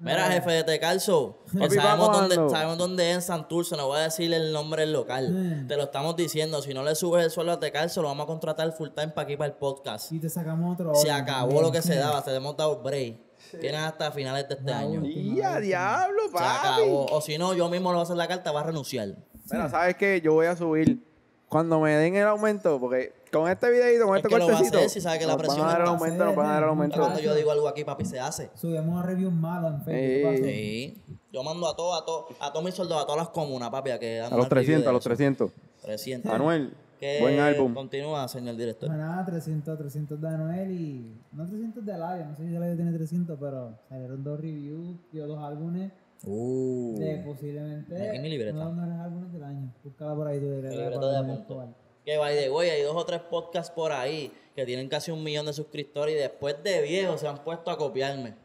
Mira, jefe de Tecalzo, Papi, sabemos ¿pa' dónde, sabemos dónde es en Santurce, no voy a decirle el nombre del local. Mm. Te lo estamos diciendo. Si no le subes el sueldo a Tecalzo, lo vamos a contratar full time para aquí, para el podcast. Y te sacamos otro. Se orden acabó también. lo que se daba, te hemos dado break. Tienes hasta finales de este La año. última Y a vez. diablo, Se papi. acabó. O si no, yo mismo le voy a hacer la carta, va a renunciar. Mira, ¿sabes qué? Yo voy a subir cuando me den el aumento, porque con este videito, con Es este que lo va a cortecito, hacer si sabe que la nos van presión a dar el aumento, nos van a dar el aumento. cuando yo digo algo aquí, papi, se hace. Subimos a reviews malos en Facebook. Sí. Yo mando a todos, a todos, a todos mis soldados, a todas las comunas, papi, a que hagan A los una review 300, de a los eso. 300. 300. Anuel, Que buen álbum. Continúa, señor director. Pues nada, 300, 300 de Anuel y. No 300 de Aladio, no sé si Aladio tiene 300, pero salieron dos reviews, dio dos álbumes Uh. de posiblemente. Aquí mi libreta. Uno de los mejores álbumes del año. Búscala por ahí, tu libreta. Que by the way, hay dos o tres podcasts por ahí que tienen casi un millón de suscriptores y después de viejos se han puesto a copiarme.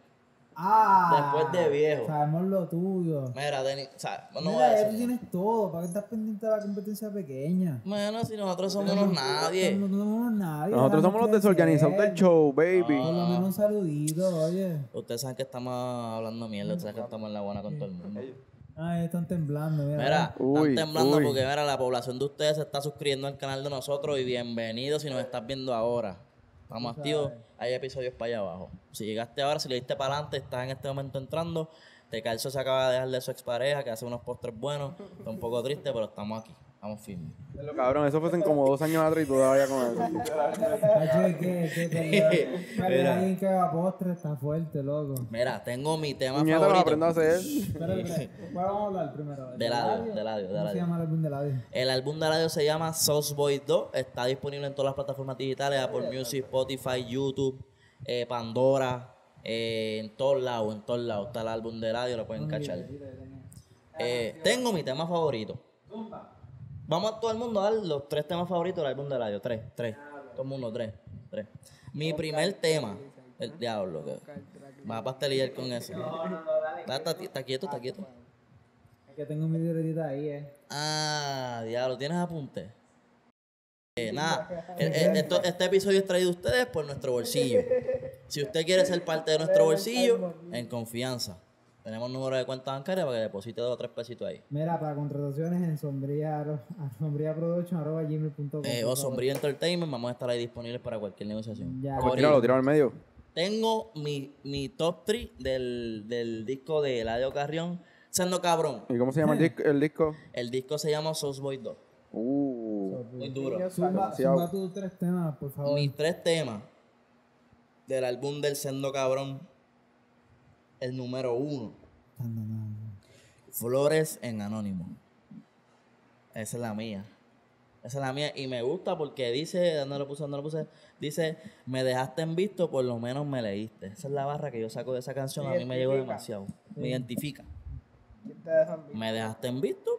Ah, Después de viejo. Sabemos lo tuyo. Mira, Denis, o sea, no voy a Mira, decir tú tienes todo. ¿Para qué estás pendiente de la competencia pequeña? Bueno, si nosotros somos unos nadie. No, somos nadie. Nosotros somos los desorganizados del show, baby. Por lo menos un saludito, oye. Ustedes saben que estamos hablando mierda, ustedes saben que estamos en la buena con todo el mundo. Ay, están temblando, mira. Mira, Uy, están temblando uy. porque mira, la población de ustedes se está suscribiendo al canal de nosotros y bienvenido si nos estás viendo ahora. Estamos activos, hay episodios para allá abajo. Si llegaste ahora, si le diste para adelante, estás en este momento entrando. Te Calzo se acaba de dejar de su expareja, que hace unos postres buenos. Está un poco triste, pero estamos aquí, estamos firmes. Cabrón, eso fue hace como dos años atrás y todavía con eso. Alguien que haga postre está fuerte, loco. Mira, tengo mi tema Puñeta, lo favorito. aprendo a hacer. Espera, espera. ¿Cuál vamos a hablar primero? De Ladio, de Ladio, de ¿Cómo se Ladio. llama el álbum de Ladio? El álbum de radio se llama Sauce Boy 2. Está disponible en todas las plataformas digitales: Apple Music, Spotify, YouTube, eh, Pandora. eh, en todos lados, en todos lados. Está el álbum de radio, lo pueden cachar. Eh, tengo mi tema favorito. Vamos a todo el mundo a dar los tres temas favoritos del álbum de radio. Tres, tres. Todo el mundo, tres. tres. Mi primer tema. El diablo. Que va a pastelillar con eso. Está, está- está quieto, está quieto. Es que tengo mi libretita ahí, eh. Ah, diablo, ¿tienes apunte? Eh, nada, eh, eh, esto- este episodio es traído a ustedes por nuestro bolsillo. Si usted quiere ser parte de nuestro bolsillo, en confianza. Tenemos número de cuenta bancaria para que deposite dos o tres pesitos ahí. Mira, para contrataciones en sombría, arro- a sombriaproduction.com. Eh, o Sombría Entertainment, vamos a estar ahí disponibles para cualquier negociación. Ya. Pues tíralo, tíralo al medio. Tengo mi, mi top 3 del, del disco de Eladio Carrión, Siendo Cabrón. ¿Y cómo se llama el disco? El disco? El disco se llama Sauce Boy 2. Uh, Muy duro. Demasiado. zumba tus tres temas, por favor. Mis tres temas del álbum del Sendo Cabrón. El número uno. Flores en Anónimo. Esa es la mía. Esa es la mía. Y me gusta porque dice, ¿dónde lo puse? ¿Dónde lo puse? Dice, me dejaste en visto, por lo menos me leíste. Esa es la barra que yo saco de esa canción. A mí me llegó demasiado. Me identifica. ¿Quién te dejan visto? Me dejaste en visto,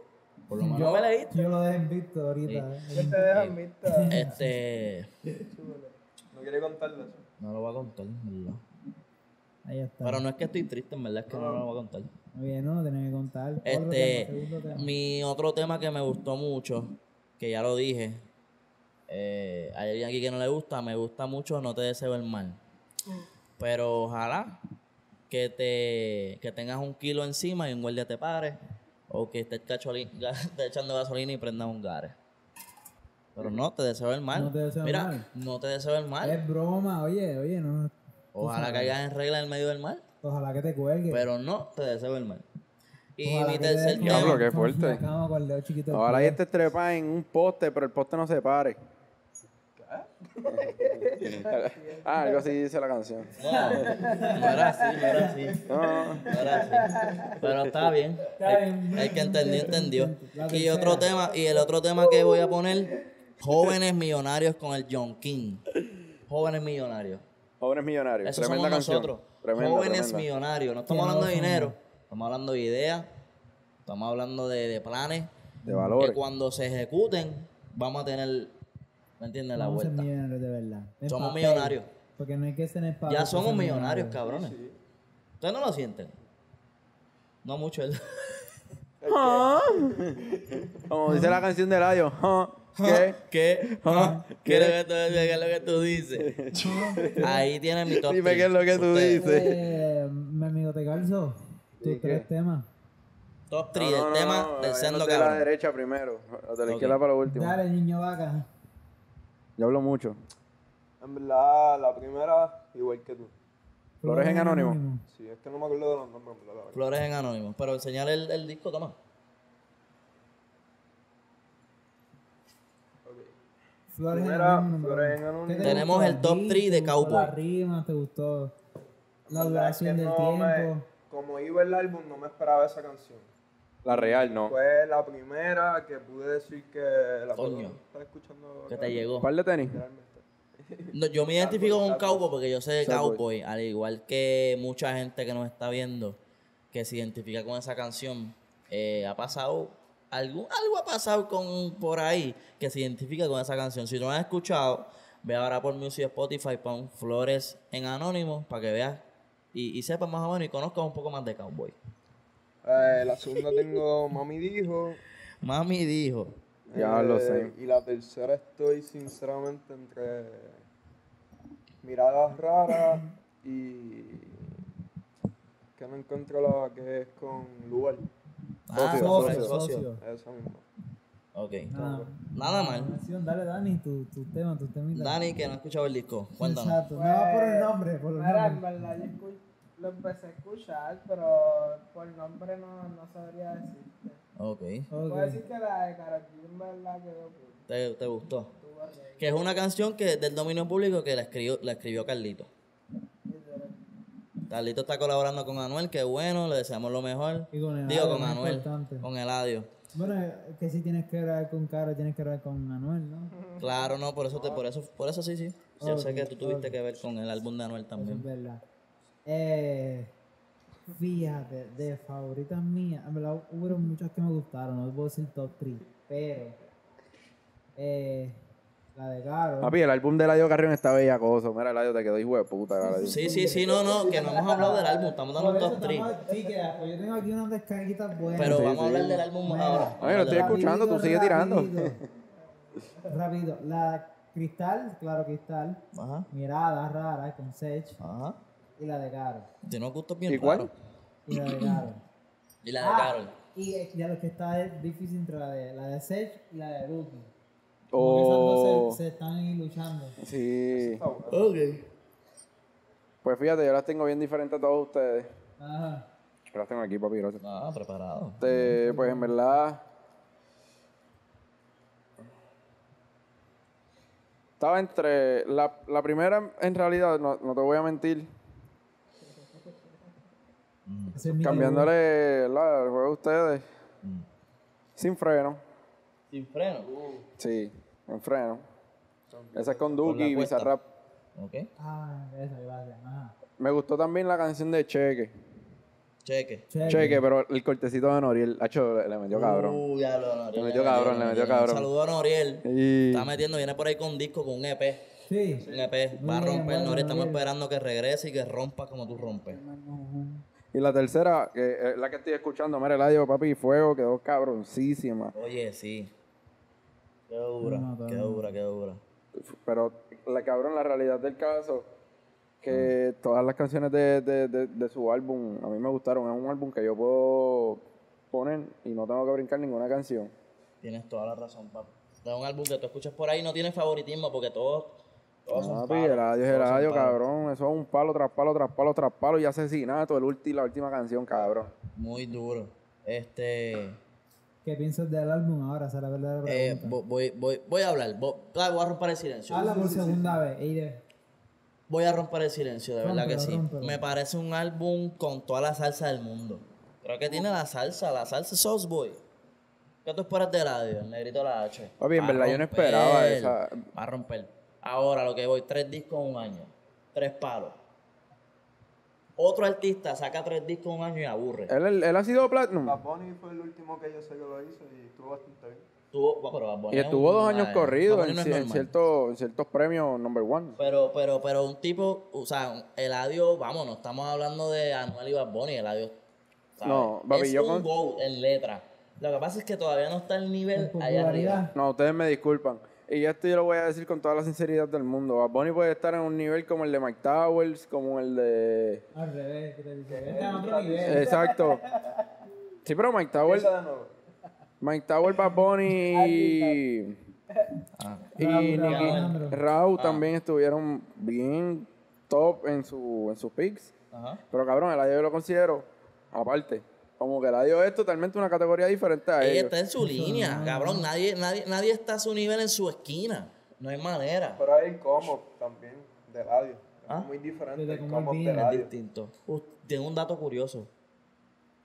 por lo menos yo, me leíste. yo lo dejé en visto ahorita. eh. ¿Quién te dejan visto? Este. No quiere contarle eso. No lo voy a contar, en ¿verdad? Ahí está. Pero no es que estoy triste, en verdad es que no lo voy a contar. Muy bien, no, lo tenés que contar. Otro tema, Este, tema. mi otro tema que me gustó mucho, que ya lo dije, eh, hay alguien aquí que no le gusta, me gusta mucho No te deseo el mal. Pero ojalá que te que tengas un kilo encima y un guardia te pare, o que estés, cacholi- ga- estés echando gasolina y prendas un gare. Pero no te deseo el mal. No te deseo el Mira, mal. no te deseo el mal. Es broma, oye, oye, no. Ojalá caigas en regla en medio del mal, Ojalá que te cuelgue. pero no te deseo el mal. Y Ojalá mi que te tercer con- Diablo, tema. qué fuerte. el pie. ahí este trepa en un poste, pero el poste no se pare. ah, algo así dice la canción. No, no era así, no era así. No, No era así. Pero está bien. Está El, bien. el que entendió, entendió. Y otro tema, y el otro tema que voy a poner, jóvenes millonarios con el John King. Jóvenes millonarios. Jóvenes Millonarios. Eso tremenda somos canción. nosotros. Tremenda, jóvenes tremenda. millonarios. No estamos hablando de dinero. Estamos hablando de ideas. Estamos hablando de, de planes. De valores. Que cuando se ejecuten, vamos a tener, ¿me entiendes? La Vamos vuelta. millonarios de verdad. En Somos papel, millonarios. Porque no hay que ser en el papel Ya somos millonarios, millonario. cabrones. ¿Ustedes no lo sienten? No mucho. ¿verdad? Como dice la canción de Radio. ¿Qué? ¿Qué? Ah, ¿Qué es lo que tú, qué es lo que tú dices? Ahí tienes mi top Dime qué es lo que tú dices. Eh, mi amigo te calzo. Tus ¿Y tres temas. Top 3 No, no, tema no, del sendo de la derecha primero. o de la Ok. izquierda para lo último. Dale, niño vaca. Yo hablo mucho. En verdad, la primera, igual que tú. Flores en Anónimo. Sí, es que no me acuerdo de los nombres. Flores en Anónimo. Pero enseñar el, el disco, toma. Flores Primera, en Anónimo. Flores en ¿Qué te Anónimo. Tenemos el top beat? three de ¿Te gustó Cowboy. La rima, te gustó la duración del no tiempo. me- como iba el álbum, no me esperaba esa canción. La real, no. Fue la primera que pude decir que la Coño. ¿Estás escuchando? Que te llegó. ¿Par de tenis? No, yo me identifico con Cowboy. Porque yo sé de Cowboy. Cowboy, al igual que mucha gente que nos está viendo que se identifica con esa canción. eh, ha pasado, algún, algo ha pasado con por ahí que se identifica con esa canción. Si no la has escuchado, ve ahora por Music Spotify, pon Flores en Anónimo para que veas y, y sepas más o menos y conozcas un poco más de Cowboy. Eh, la segunda tengo Mami Dijo. Mami dijo, Ya lo Eh, sé. Y la tercera estoy sinceramente entre Miradas Raras y que no encuentro la que es con Lugar. Ah, Socio, socio. Eso mismo. Ok. Nada, Nada mal. Dale, Dani, tu, tu tema, tu temita. Dani, que no ha escuchado el disco, cuéntanos. Exacto, no va por el nombre, por el Mira, en nombre. verdad yo escu- lo empecé a escuchar, pero por nombre no, no sabría decirte. Ok. Puedo Ok. decir que la de Karol G en verdad quedó cool. ¿Te, te gustó? Estuvo. Que es una canción que del dominio público que la escribió, la escribió Carlito. Carlito está colaborando con Anuel, que bueno, le deseamos lo mejor. Y con Digo, Eladio, con Anuel, importante. con Eladio. Bueno, que si tienes que ver con Caro, tienes que ver con Anuel, ¿no? Claro, no, por eso, te, por eso, por eso sí, sí. Yo sé que tú tuviste que ver con el álbum de Anuel Eso es también. verdad. Eh, fíjate, de favoritas mías, en verdad hubo muchas que me gustaron, no puedo decir top 3, pero eh, la de Caro. Papi, el álbum de Eladio Carrión está bellacoso. Mira, Eladio te quedó hijo de puta. Sí, sí, sí, no, no, que no hemos hablado del álbum, estamos dando un top 3. estamos- Sí, que pues yo tengo aquí unas descarguitas buenas. Pero Sí, vamos a hablar del álbum Mira. ahora. Ay, lo estoy escuchando, tú sigue tirando. Rápido. La Cristal, claro, Cristal. Ajá, Mirada rara con Sech. ajá. Y la de Caro. Tiene gustos bien ¿Y cuál? Y la de Caro. Y la de Ah, Carol. Y eh, ya lo que está es difícil entre la de, la de Sech y la de Rookie. Oh, dos se, se están ahí luchando. sí. Ok. Pues fíjate, yo las tengo bien diferentes a todos ustedes. Ajá. Yo las tengo aquí, papi, gracias. Ah, preparado. Este, pues en verdad. Estaba entre. La, la primera, en realidad, no, no te voy a mentir. Mi Cambiándole la, el juego a ustedes. Mm. Sin freno. Sin freno. Sí, en freno. Esa es con Duki y. Bizarrap. Ok. Ah, esa, gracias. Ajá. Me gustó también la canción de Cheque. Cheque. Cheque. Cheque, pero el cortecito de Noriel, hacho, le, le metió cabrón. Uh, ya lo Noriel. Le metió cabrón, le metió cabrón. Saludos a Noriel. Y Está metiendo, viene por ahí con un disco, con un EP. Sí. Un EP. Va a romper Noriel. Estamos esperando que regrese y que rompa como tú rompes. Y la tercera, que es la que estoy escuchando, mira, el audio, papi, fuego, quedó cabroncísima. Oye, sí. Qué dura, No, no, qué no. dura, qué dura. Pero, la cabrón, la realidad del caso, que todas las canciones de, de, de, de su álbum, a mí me gustaron. Es un álbum que yo puedo poner y no tengo que brincar ninguna canción. Tienes toda la razón, papá. Es un álbum que tú escuchas por ahí no tiene favoritismo porque todos, todos son Papi, el audio es el palos. cabrón. Eso es un palo tras palo, tras palo, tras palo y asesinato. El ulti, la última canción, cabrón. Muy duro. Este... ¿Qué piensas del álbum ahora? Esa es la verdadera eh, pregunta. voy, voy, voy a hablar. Voy, voy a romper el silencio. Habla por segunda vez. Eide. Voy a romper el silencio, de verdad que sí. Me parece un álbum con toda la salsa del mundo. Creo que tiene la salsa, la salsa Sauce Boy. ¿Qué tú esperas de radio? El negrito la H. Papi, en verdad yo no esperaba esa- Va a romper. Ahora lo que voy, tres discos en un año. Tres palos. Otro artista saca tres discos en un año y aburre. Él, él, él ha sido platinum. Bad Bunny fue el último que yo sé que lo hizo y estuvo bastante bien. Tuvo, bueno, pero Bad Bunny Y es estuvo un- dos años corridos en, no en ciertos, en ciertos premios number one. Pero, pero, pero un tipo, o sea, Eladio, vamos, no estamos hablando de Anuel y Bad Bunny, Eladio. ¿sabes? No, papi, es yo un con- en letra. Lo que pasa es que todavía no está el nivel allá arriba. No, ustedes me disculpan. Y esto yo lo voy a decir con toda la sinceridad del mundo. Bad Bunny puede estar en un nivel como el de Mike Towers, como el de... Al revés, ¿qué te dice? Está en otro nivel. Exacto. Sí, pero Mike Towers... Mike Towers, Bad Bunny y... Ah, Y. Raúl Ah. también estuvieron bien top en, su, en sus picks. ajá. Pero cabrón, el yo lo considero aparte. Como que el audio es totalmente una categoría diferente a Ella ellos. está en su línea, cabrón. Nadie, nadie, nadie está a su nivel en su esquina. No hay manera. Pero hay como también de radio. Ah. Es muy diferente el de viene, Es radio. distinto. Tengo un dato curioso.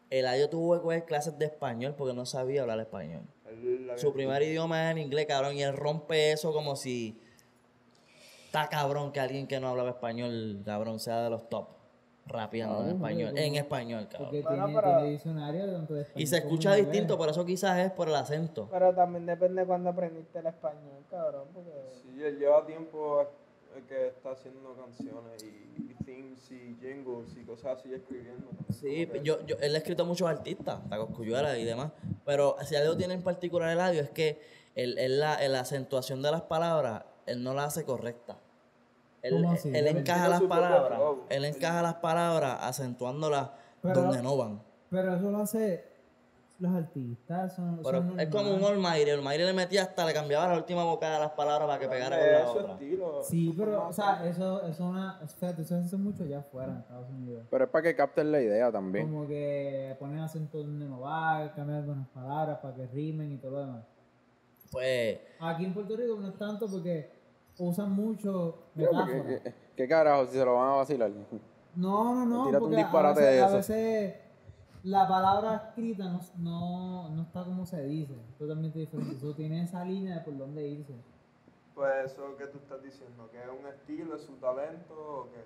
Eladio tuvo que coger clases de español porque no sabía hablar español. La- Su primer idioma es en inglés, cabrón, y él rompe eso como si está cabrón que alguien que no hablaba español, cabrón, sea de los top, rapeando en español, en español, cabrón. Porque Bueno, tiene, pero- tiene diccionario tanto de español Y se como escucha inglés. distinto, por eso quizás es por el acento. Pero también depende cuando aprendiste el español, cabrón. Porque Sí, él lleva tiempo eh, que está haciendo canciones y, y themes y jingles y cosas así escribiendo. Sí, Como que- yo, yo, él ha escrito a muchos artistas, Cosculluela y demás, pero si algo tiene en particular Eladio es que él, él la, la acentuación de las palabras, él no la hace correcta. Él, ¿Cómo así? él Él encaja las propio palabras, él encaja las palabras acentuándolas Pero- donde no van. Pero eso lo hace los artistas son, Pero son es como un. Olmaire. Olmaire le metía hasta, le cambiaba la última boca de las palabras para que pegara con la otra. estilo. Sí, pero, o sea, eso, eso es una, eso se hace mucho allá afuera en Estados Unidos. Pero es para que capten la idea también. Como que ponen acento donde no va, cambian algunas palabras para que rimen y todo lo demás. Pues, Aquí en Puerto Rico no es tanto porque usan mucho Yo, porque- metáforas. ¿Qué, qué carajo si se lo van a vacilar? No, no, no, Tírate un porque a disparate veces, de a eso. veces la palabra escrita no, no, no está como se dice, totalmente diferente. Eso tiene esa línea de por dónde irse. Pues eso que tú estás diciendo, que es un estilo, es su talento o qué?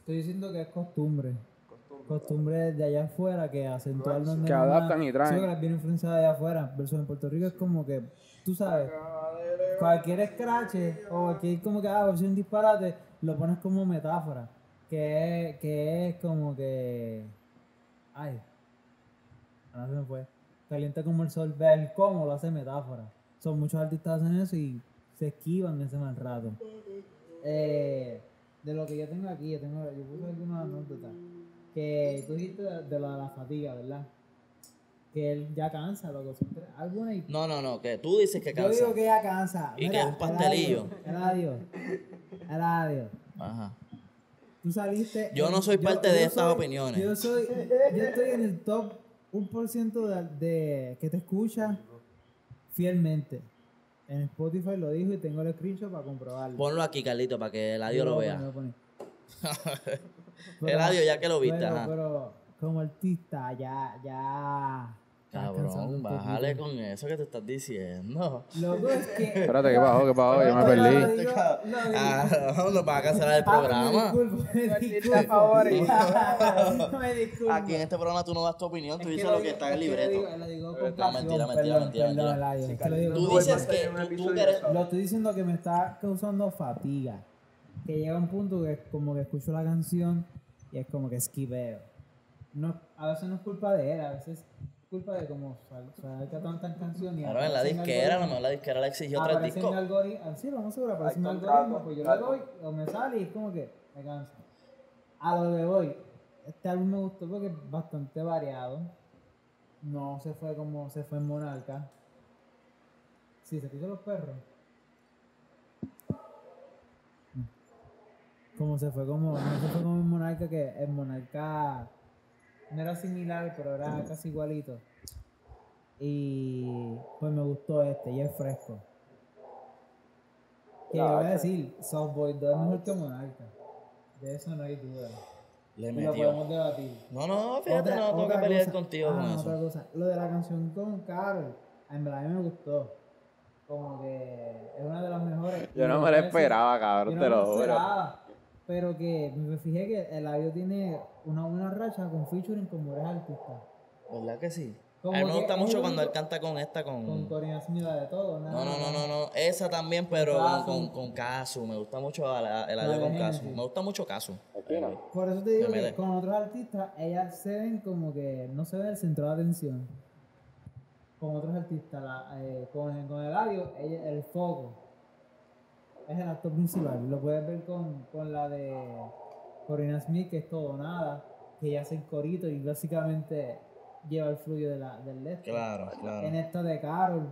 Estoy diciendo que es costumbre. Costumbre. Costumbre de allá afuera que acentuar donde Que adaptan y traen. Sí, que las viene influenciada de allá afuera. Versus en Puerto Rico es como que, tú sabes, cualquier scratch o cualquier como que haga un disparate, lo pones como metáfora. Que es, que es como que. Ay. Ahora se me fue. Caliente como el sol. Ve el cómo lo hace metáfora. Son muchos artistas hacen eso y se esquivan ese mal rato. Eh, de lo que yo tengo aquí, yo tengo, yo puse algunas anécdotas. Que tú dijiste de, de la, la fatiga, ¿verdad? Que él ya cansa, loco. Son tres álbumes y no, no, no, que tú dices que yo cansa. digo que ya cansa. Y que es un pastelillo. El adiós. El adiós. Ajá. Tú saliste. Yo no soy parte de estas opiniones. Yo soy. Yo estoy en el top 1% de, de que te escucha fielmente. En Spotify lo dijo y tengo el screenshot para comprobarlo. Ponlo aquí, Carlito, para que el adiós Yo lo vea. poner. El adiós, ya que lo viste, pero, ajá. pero como artista, ya, ya. Cabrón, bájale con eso que te estás diciendo. Loco, es que. Espérate, ¿qué pasó? ¿Qué pasó? Yo me perdí. digo- Ah, nos van a cancelar el programa. Me disculpo. Aquí en este programa tú no das tu opinión, tú dices lo que está en el libreto. No, mentira, mentira, perdón, mentira, Tú dices que tú. Lo estoy diciendo que me está causando fatiga. Que llega un punto que como que escucho la canción y es como que esquiveo. No, a veces no es culpa de él, a veces es culpa de como sal- salga tantas canciones. y Claro, en la disquera, a lo mejor la disquera le exigió tres discos. algoritmo, sí, lo más seguro, aparece mi Hay algoritmo, pues yo le doy o me sale y es como que me cansa. A lo que voy, este álbum me gustó porque es bastante variado. No se fue como se fue en Monarca. Sí, se escuchan los perros. Como se fue como, no se fue como en Monarca, que en Monarca no era similar, pero era casi igualito. Y pues me gustó este, y es fresco. Que yo voy a decir, Softboy 2 es mejor que Monarca. De eso no hay duda. Le Y lo metió. podemos debatir. No, no, fíjate, Otra- no tengo que otra pelear cosa- contigo ah, con otra eso. cosa. Lo de la canción con Carol, en verdad a mí me gustó. Como que es una de las mejores. Yo no me lo parece- esperaba, yo cabrón, no te lo juro. Pero que me fijé que el audio tiene una buena racha con featuring con mujeres artistas. ¿Verdad que sí? Como a mí me gusta mucho cuando él canta con esta, con... Con Corina Smith de todo. No, nada no, no, más. no, no. Esa también, pero con, Casu. con, con Casu. Me gusta mucho la- el audio con Casu. Me gusta mucho Casu. Por eso te digo que con otros artistas, ellas se ven como que no se ve el centro de atención. Con otros artistas, la- eh, con, con el audio, ella- el foco es el actor principal. Lo puedes ver con, con la de Corina Smith, que es todo o nada, que ella hace el corito y básicamente lleva el fluyo de la, del de esto. Claro, En claro. esta de Carol.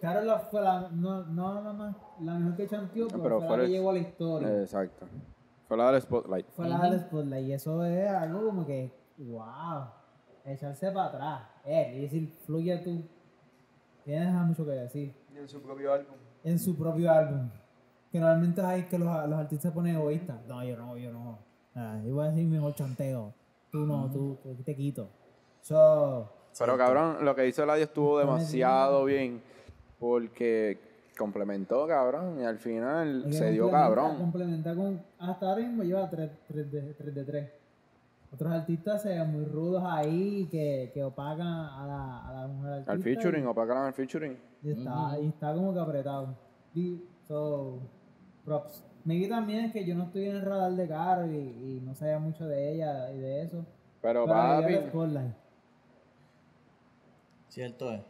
Carol la- fue la, no, no nada más la mejor que chanteó, pero, pero fue fue la que llevó a la historia. Exacto. Fue la del Spotlight. Fue la del Spotlight y eso es algo como que, wow, echarse para atrás, eh, y decir, fluye tú, tienes mucho que decir, Y en su propio álbum. en su propio álbum, que normalmente hay que los, los artistas ponen egoístas, no, yo no, yo no, Ah, yo voy a decir mejor chanteo, tú no, tú, tú te quito, so, Pero cabrón, lo que hizo Eladio estuvo demasiado bien. Porque complementó, cabrón. Y al final se dio cabrón. complementa con, hasta ahora mismo lleva 3, de, 3 de 3. Otros artistas se ven muy rudos ahí que, que opacan a la, a la mujer artista. Al y- featuring, o para al featuring. Y está, y está como que apretado. Y, so, props. Maybe también es que yo no estoy en el radar de Caro y, y no sabía mucho de ella y de eso. Pero papi. Cierto es.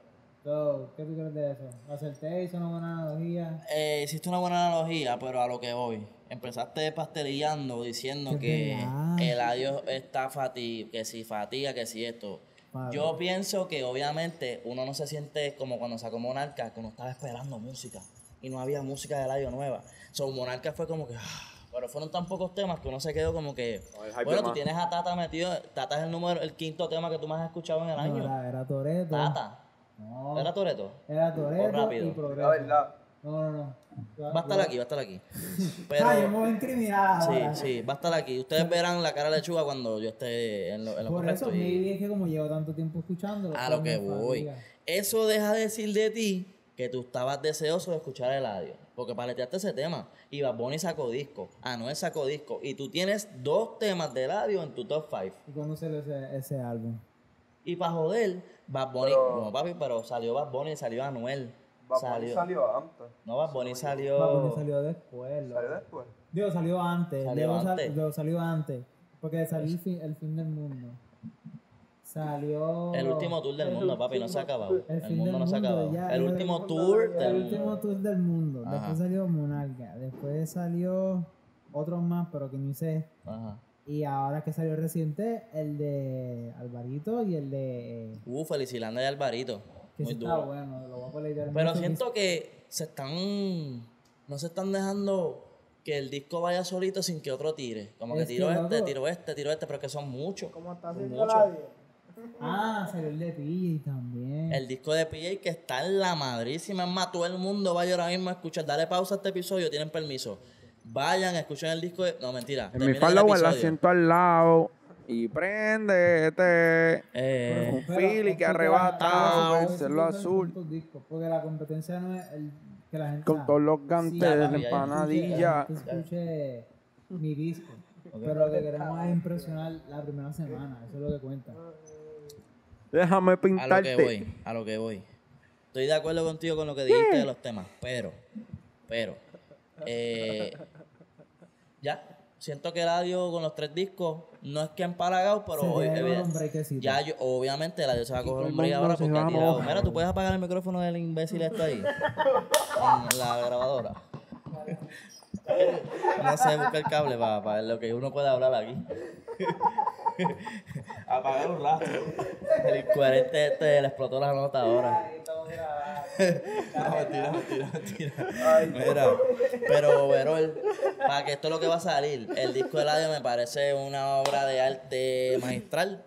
So, ¿Qué tú crees de eso? Acerté, hizo una buena analogía. Eh, hiciste una buena analogía, pero a lo que voy. Empezaste pastelillando diciendo Que verdad. el adiós está fatiga, que si fatiga, que si esto. Yo pienso que obviamente uno no se siente como cuando sacó Monarca, que uno estaba esperando música y no había música de radio nueva. So, Monarca fue como que. ah, pero fueron tan pocos temas que uno se quedó como que. No, Bueno, tú tienes a Tata metido. Tata es el número, el quinto tema que tú más has escuchado en el No, año. era, era Toreto. Tata. No, ¿Era Toreto? era O Toreto rápido. y La verdad. No, no, no. Va a estar aquí, va a estar aquí. Pero. Ah, yo me voy Sí, ahora. sí, va a estar aquí. Ustedes verán la cara de lechuga cuando yo esté en lo, en lo Por correcto. eso, y- es que como llevo tanto tiempo escuchándolo. A pues lo que voy. Eso deja de decir de ti que tú estabas deseoso de escuchar el audio. Porque paleteaste ese tema. Y Bad Bunny sacó disco. Anuel sacó disco. Y tú tienes dos temas de radio en tu top 5. ¿Y cuándo salió ese, ese álbum? Y para joder, Bad Bunny. Pero- No, papi, pero salió Bad Bunny y salió Anuel. Bad Bunny Salió. salió antes. No, Bad Bunny salió. Bad Bunny salió después. loco. Salió después. Digo, salió antes. Salió sal- antes. salió antes. Porque salió el fin, el fin del mundo. Salió. El último tour del mundo, papi, no se ha acabado. El mundo no se ha acabado. ya, El último el tour mundo, del El mundo. último tour del mundo. Ajá. Después salió Monarca. Después salió otros más, pero que ni sé. Ajá. Y ahora que salió reciente, el de Alvarito y el de. Uh, Felicilandia y Alvarito. Que Muy sí está duro. bueno, lo voy a poner Pero siento que se están. No se están dejando que el disco vaya solito sin que otro tire. Como que Es que, tiro este, loco. tiro este, tiro este, pero que son muchos. ¿Cómo está haciendo muchos. Ah, salió el de PJ también. El disco de PJ que está en la madrísima. Es más, todo el mundo vaya ahora mismo a escuchar. Dale pausa a este episodio, tienen permiso. Vayan, escuchen el disco de. No, mentira. En mi falda el o el asiento al lado. Y prende este. Eh, un Philly que arrebata, la- la- el cielo la- azul. tantos discos, Porque la competencia no es el que la gente. Con todos los gantes de ya. empanadilla. Escuche mi disco. Pero lo que queremos es impresionar la primera semana. Eso es lo que cuenta. Déjame a lo pintarte. que voy, a lo que voy. Estoy de acuerdo contigo con lo que dijiste de los temas, pero, pero, eh, ya, siento que el audio con los tres discos no es que ha empalagado, pero hoy, evident- un breakcito. ya yo, obviamente el audio se va a coger un break ahora porque ha tirado. Mira, tú puedes apagar el micrófono del imbécil este ahí, en la grabadora. No sé, busca el cable para, para lo que uno puede hablar aquí. Apagar un rato. El incoherente este le explotó la nota ahora. No, mentira, mentira, mentira. Mira, pero, Verol, para que esto es lo que va a salir, el disco de Ladio me parece una obra de arte magistral.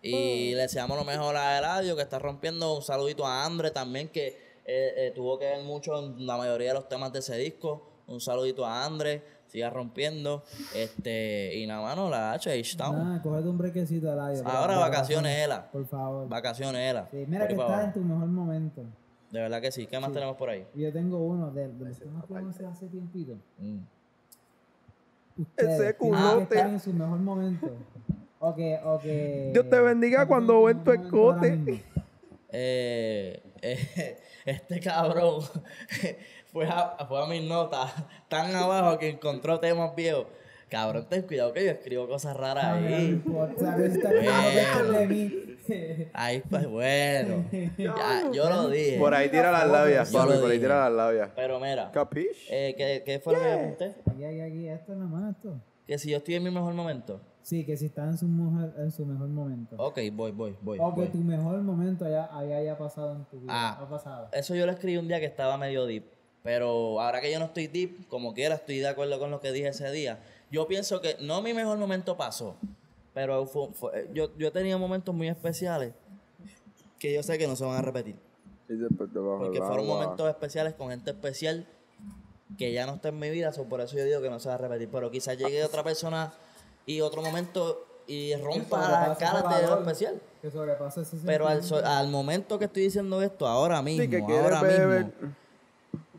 Y le deseamos lo mejor a Eladio, que está rompiendo. Un saludito a Andre también, que eh, eh, tuvo que ver mucho en la mayoría de los temas de ese disco. Un saludito a Andre, siga rompiendo. Este, y nada, mano, la H, H-Town. Nada, cógete un brequecito al audio. Ahora vacaciones. Ela. Por favor. Vacaciones, Ela. Sí, mira que Por estás en tu mejor momento. De verdad que sí. ¿Qué más tenemos por ahí? Yo tengo uno de, de los que hace tiempito. Mm. Ustedes Ese culote. en su mejor momento. O que, o que... Dios te bendiga cuando ven tu escote. Eh, eh, este cabrón fue a, fue a mis notas tan abajo que encontró temas viejos. Cabrón, ten cuidado que yo escribo cosas raras Ah, no ahí. importa, o sea, no está claro que esto es de mí. Ahí pues bueno. Ya, yo lo dije. Por ahí tira las labias, Yo papi. Por ahí tira las labias. Pero mira, ¿Capish? eh, ¿qué, qué fue lo que apunté? Aquí, aquí, aquí, esto nada más, esto. Que si yo estoy en mi mejor momento. Sí, que si está en su mejor, en su mejor momento. Ok, voy, voy, voy. o que voy. tu mejor momento haya, haya, haya pasado en tu vida. Ah. Ha pasado. Eso yo lo escribí un día que estaba medio deep. Pero ahora que yo no estoy deep, como quiera, estoy de acuerdo con lo que dije ese día. Yo pienso que no mi mejor momento pasó, pero fue- fue- yo, yo tenía momentos muy especiales que yo sé que no se van a repetir. Porque fueron momentos especiales con gente especial que ya no está en mi vida, so por eso yo digo que no se va a repetir. Pero quizás llegue otra persona y otro momento y rompa las ese de lo especial. Que sobrepasa ese Pero al, sentimiento. so- al momento que estoy diciendo esto, ahora mismo, Sí, que ahora beber. mismo,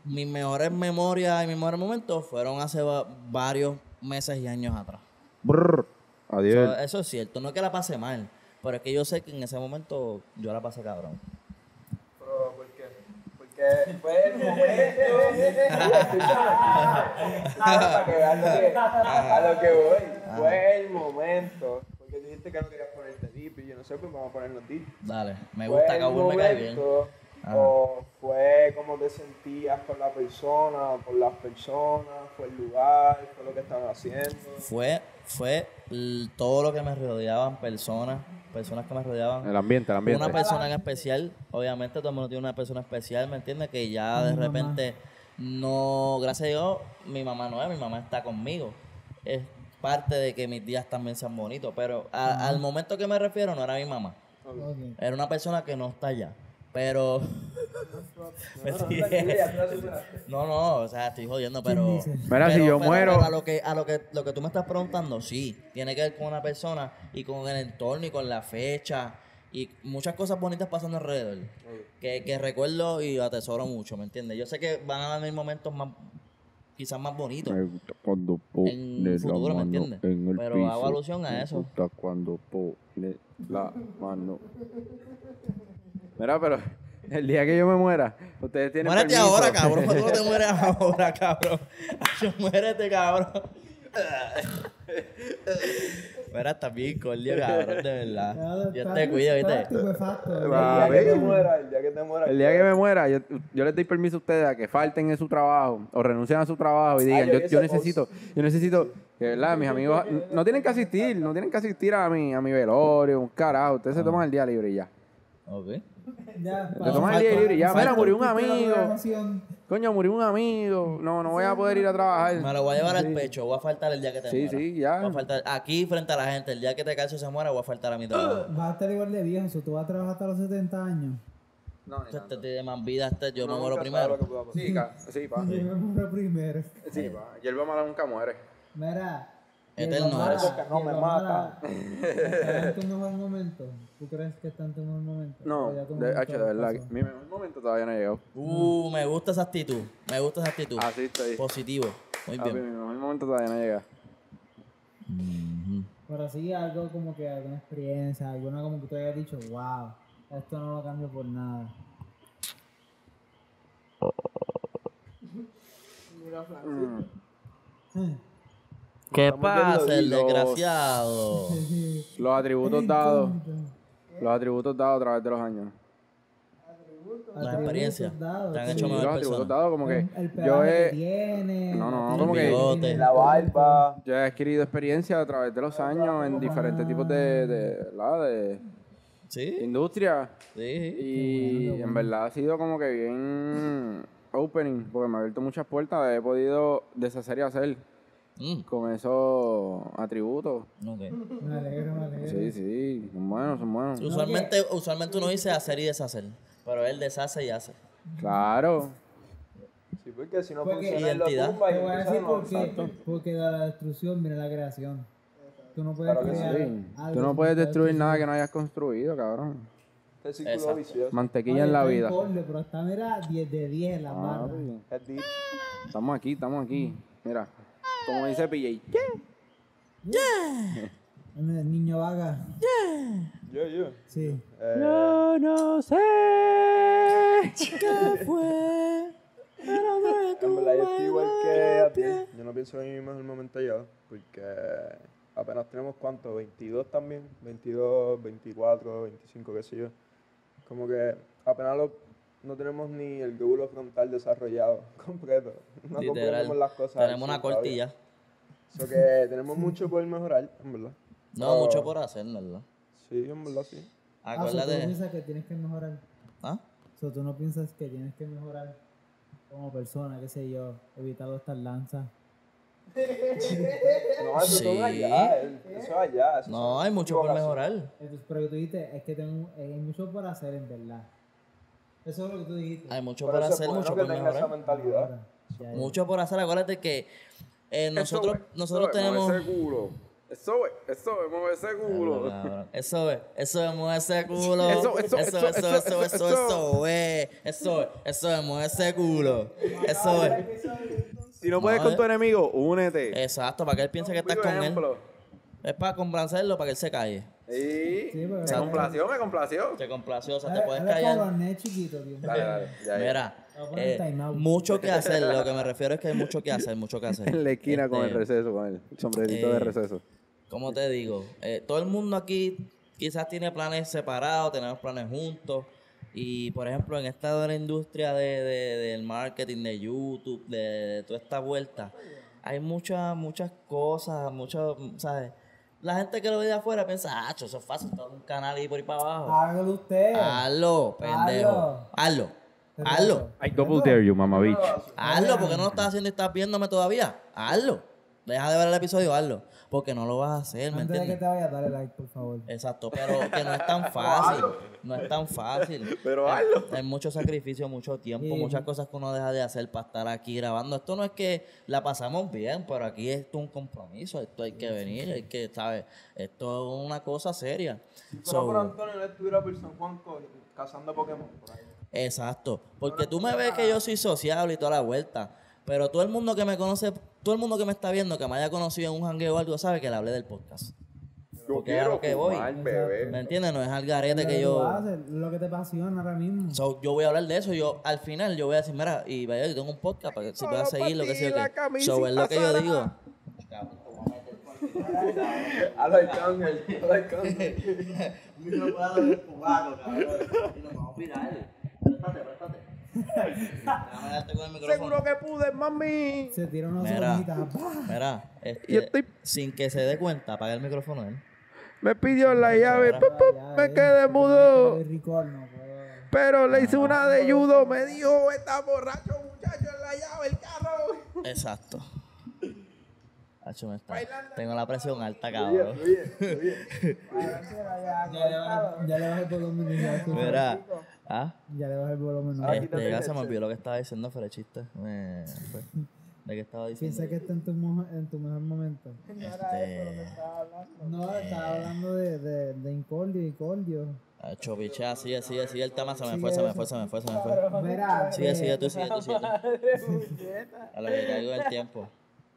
mis mejores memorias y mis mejores momentos fueron hace va- varios meses y años atrás. Brr. So, Adiós. eso es cierto, no es que la pase mal, pero es que yo sé que en ese momento yo la pasé cabrón. Fue el momento. Para que vean lo que, a lo que voy. Fue el momento. Porque dijiste que no querías ponerte deep y yo no sé, pues vamos a ponernos deep. Dale, me gusta, el Cowboy me cae bien. Ajá. O fue como te sentías con la persona, por las personas, fue el lugar, fue lo que estaban haciendo. Fue, fue todo lo que me rodeaban, personas, personas que me rodeaban. El ambiente, el ambiente. Una persona en especial, obviamente todo el mundo tiene una persona especial, ¿me entiendes? Que ya de Mi mamá. repente no, gracias a Dios, mi mamá no es, mi mamá está conmigo. Es parte de que mis días también sean bonitos, pero a- al momento que me refiero no era mi mamá, era una persona que no está allá. Pero. ¿Me entiendes? no, no, o sea, estoy jodiendo, pero. Mira, si yo pero- muero- pero a lo que, a lo que, lo que tú me estás preguntando, sí, tiene que ver con una persona y con el entorno y con la fecha y muchas cosas bonitas pasando alrededor. Que, que recuerdo y atesoro mucho, ¿me entiendes? Yo sé que van a venir momentos más, quizás más bonitos. Me gusta cuando pone En la futuro, ¿me mano entiendes? en el Pero hago piso. alusión a Me eso. gusta cuando pone la mano. Mira, pero el día que yo me muera, ustedes tienen Muérete permiso. ahora, cabrón. Tú no te mueres ahora, cabrón. Ay, Muérete, cabrón. Mira, estás bien cordio, cabrón, de verdad. Yo te cuido, ¿viste? El día que te muera, el día que te muera. El día que me muera, yo, yo les doy permiso a ustedes a que falten en su trabajo o renuncien a su trabajo y digan, yo necesito, yo necesito, que verdad, mis amigos no tienen que asistir, no tienen que asistir a mi, a mi velorio, un carajo, ustedes se toman el día libre y ya. Ok. Ya, Te tomas el día libre y ya, mira, murió un amigo. Coño, murió un amigo, no, no voy a poder ir a trabajar. Me lo voy a llevar al pecho. Voy a faltar el día que te Sí, muera. sí, ya. Voy a faltar aquí frente a la gente. El día que te calzo se muera, voy a faltar a mi trabajo. Vas a estar igual de viejo, tú vas a trabajar hasta los 70 años. No, Este te tiene más vida, este, yo me muero primero. Sí, sí, pa. Yo me muero primero. Sí, pa. Hierba mala nunca muere. Mira. Eterno eres. Mala- Que no me mata. Mala, ¿Está en tu mejor momento? ¿Tú crees que está en tu mejor momento? No, de, hecho, de verdad, mi mejor momento todavía no ha llegado. Uh, me gusta esa actitud. Me gusta esa actitud. Así estoy. Positivo. Muy mi bien. mejor momento todavía no llega. Pero sí, algo como que alguna experiencia, alguna como que tú hayas dicho, wow, esto no lo cambio por nada. ¿Qué Estamos pasa, el los- desgraciado? Los atributos dados, los atributos dados a través de los años. La experiencia. Te han hecho Sí, mejor los atributos dados como que El, el yo pelaje que he, tiene. No, no, la como tiene que- tiene La el barba. yo he adquirido experiencia a través de los años en diferentes tipos de, de, ¿verdad? de Sí, industria. sí. Y en verdad ha sido como que bien opening, porque me ha abierto muchas puertas. He podido deshacer y hacer Mm, con esos atributos. ok. Me alegro, me alegro. Sí, sí, son buenos, son buenos. Usualmente, usualmente uno dice hacer y deshacer. Pero él deshace y hace. Claro. Sí, porque si no Porque- funciona, Identidad. tumba Te voy a decir de por qué. Porque de la destrucción viene la creación. Tú no puedes Claro crear. Sí. algo Tú no puedes destruir nada que no hayas construido, cabrón. Este círculo vicioso. Mantequilla en la Oye, vida. corle, pero está, mira, 10 de 10 en la deep. Estamos aquí, estamos aquí. Mira, como dice PJ. El niño vaga. Yo, yo. Sí. Eh, Yo no sé. ¿Qué fue? En verdad, yo estoy igual que a ti. Yo no pienso en mi mejor momento ya, porque apenas tenemos cuánto, 22 también, 22, 24, 25, qué sé yo. Como que apenas lo- no tenemos ni el glóbulo frontal desarrollado completo. No Literal. comprendemos las cosas. Tenemos una 100 todavía. cortilla. So que tenemos mucho por mejorar, en verdad. No, Oh. mucho por hacer, ¿verdad? Sí, en verdad, sí. Ah, so tú no Acuérdate. piensas que tienes que mejorar. ¿Ah? So, tú no piensas que tienes que mejorar como persona, qué sé yo, evitando estas lanzas. No, eso Sí. es allá. el- Eso es allá. eso No, hay mucho por mejorar. Entonces, pero tú dijiste, es que tengo, eh, hay mucho por hacer en verdad. Eso es lo que tú dijiste. Hay mucho por hacer, mucho por mejorar. Mucho por hacer. Acuérdate que eh, nosotros, eso eso tenemos. Ese culo. Eso es, eso es, mueve ese eso es, eso es, mueve ese. Eso, eso, eso, eso, eso, eso, eso, es. Eso es, eso es, mueve ese. Eso es. Si no puedes con tu enemigo, únete. Exacto, para que él piense que estás con él. Es para complacerlo, para que él se calle. Sí, Sí, pero- me complació, me complació. Te complació, o sea, te puedes como callar. tío. Dale, dale, ya, ya. Mira, eh, mucho que hacer. Lo que me refiero es que hay mucho que hacer, mucho que hacer. En la esquina con el Este, receso, con el sombrerito de eh, receso. ¿Cómo te digo? Eh, todo el mundo aquí quizás tiene planes separados, tenemos planes juntos. Y por ejemplo, en esta de la industria de, de- del marketing, de YouTube, de, de toda esta vuelta, hay muchas, muchas cosas, muchas, ¿sabes? La gente que lo ve de afuera piensa, ah, eso es fácil, todo un canal y por ahí para abajo. Hágalo usted. Hazlo, pendejo. Hazlo. Hazlo. I double dare you, mama bitch. Hazlo, porque no lo estás haciendo y estás viéndome todavía. Hazlo. Deja de ver el episodio, hazlo. Porque no lo vas a hacer, ¿me Antes de que entiendes? te vayas, dale like, por favor. Exacto, pero que no es tan fácil. No es tan fácil. Pero Hay- hazlo. Hay mucho sacrificio, mucho tiempo, Sí. muchas cosas que uno deja de hacer para estar aquí grabando. Esto no es que la pasamos bien, pero aquí esto es un compromiso. Esto hay que venir, hay que, ¿sabes? Esto es una cosa seria. Si fuera So, por Antonio, él estuviera por San Juan cazando Pokémon por ahí. Exacto. Porque tú me ves que yo soy sociable y toda la vuelta. Pero todo el mundo que me conoce, todo el mundo que me está viendo, que me haya conocido en un jangueo o algo, sabe que le hablé del podcast. Yo Porque es a lo que voy. bebé. ¿Me entiendes? No es al garete Lo que yo. lo que te apasiona ahora mismo. So, yo voy a hablar de eso. Yo, al final, yo voy a decir, mira, y vaya, yo tengo un podcast para que si puedas seguir lo que sea. que So, es lo que yo digo. A la Arcángel, a la Arcángel. Seguro que pude, mami. Se tira una Mira. Mira, este, Y estoy- sin que se dé cuenta, apaga el micrófono él. Me pidió la llave, me eh, quedé mudo. puedo. Pero le hice una de judo, me dijo, está borracho muchacho en la llave el carro. Exacto. Hacho, me está- Tengo la presión alta, cabrón. Ya le bajé, ya le bajé el volumen. Mira, ¿ah? ya le bajé el volumen. no. Aquí Este, ya se me olvidó lo que estaba diciendo chiste. Me fue. ¿De qué estaba diciendo? Piensa que está en tu, en tu mejor momento. Este, No, estaba hablando de, de, de Incordio, Incordio. Hacho, biche, sigue, sigue, sigue el tema, se me fue, se me fue, se me fue, se me fue. Mira, Sigue, eh, sigue tú, sigue tú, sigue tú. A lo que caigo el tiempo.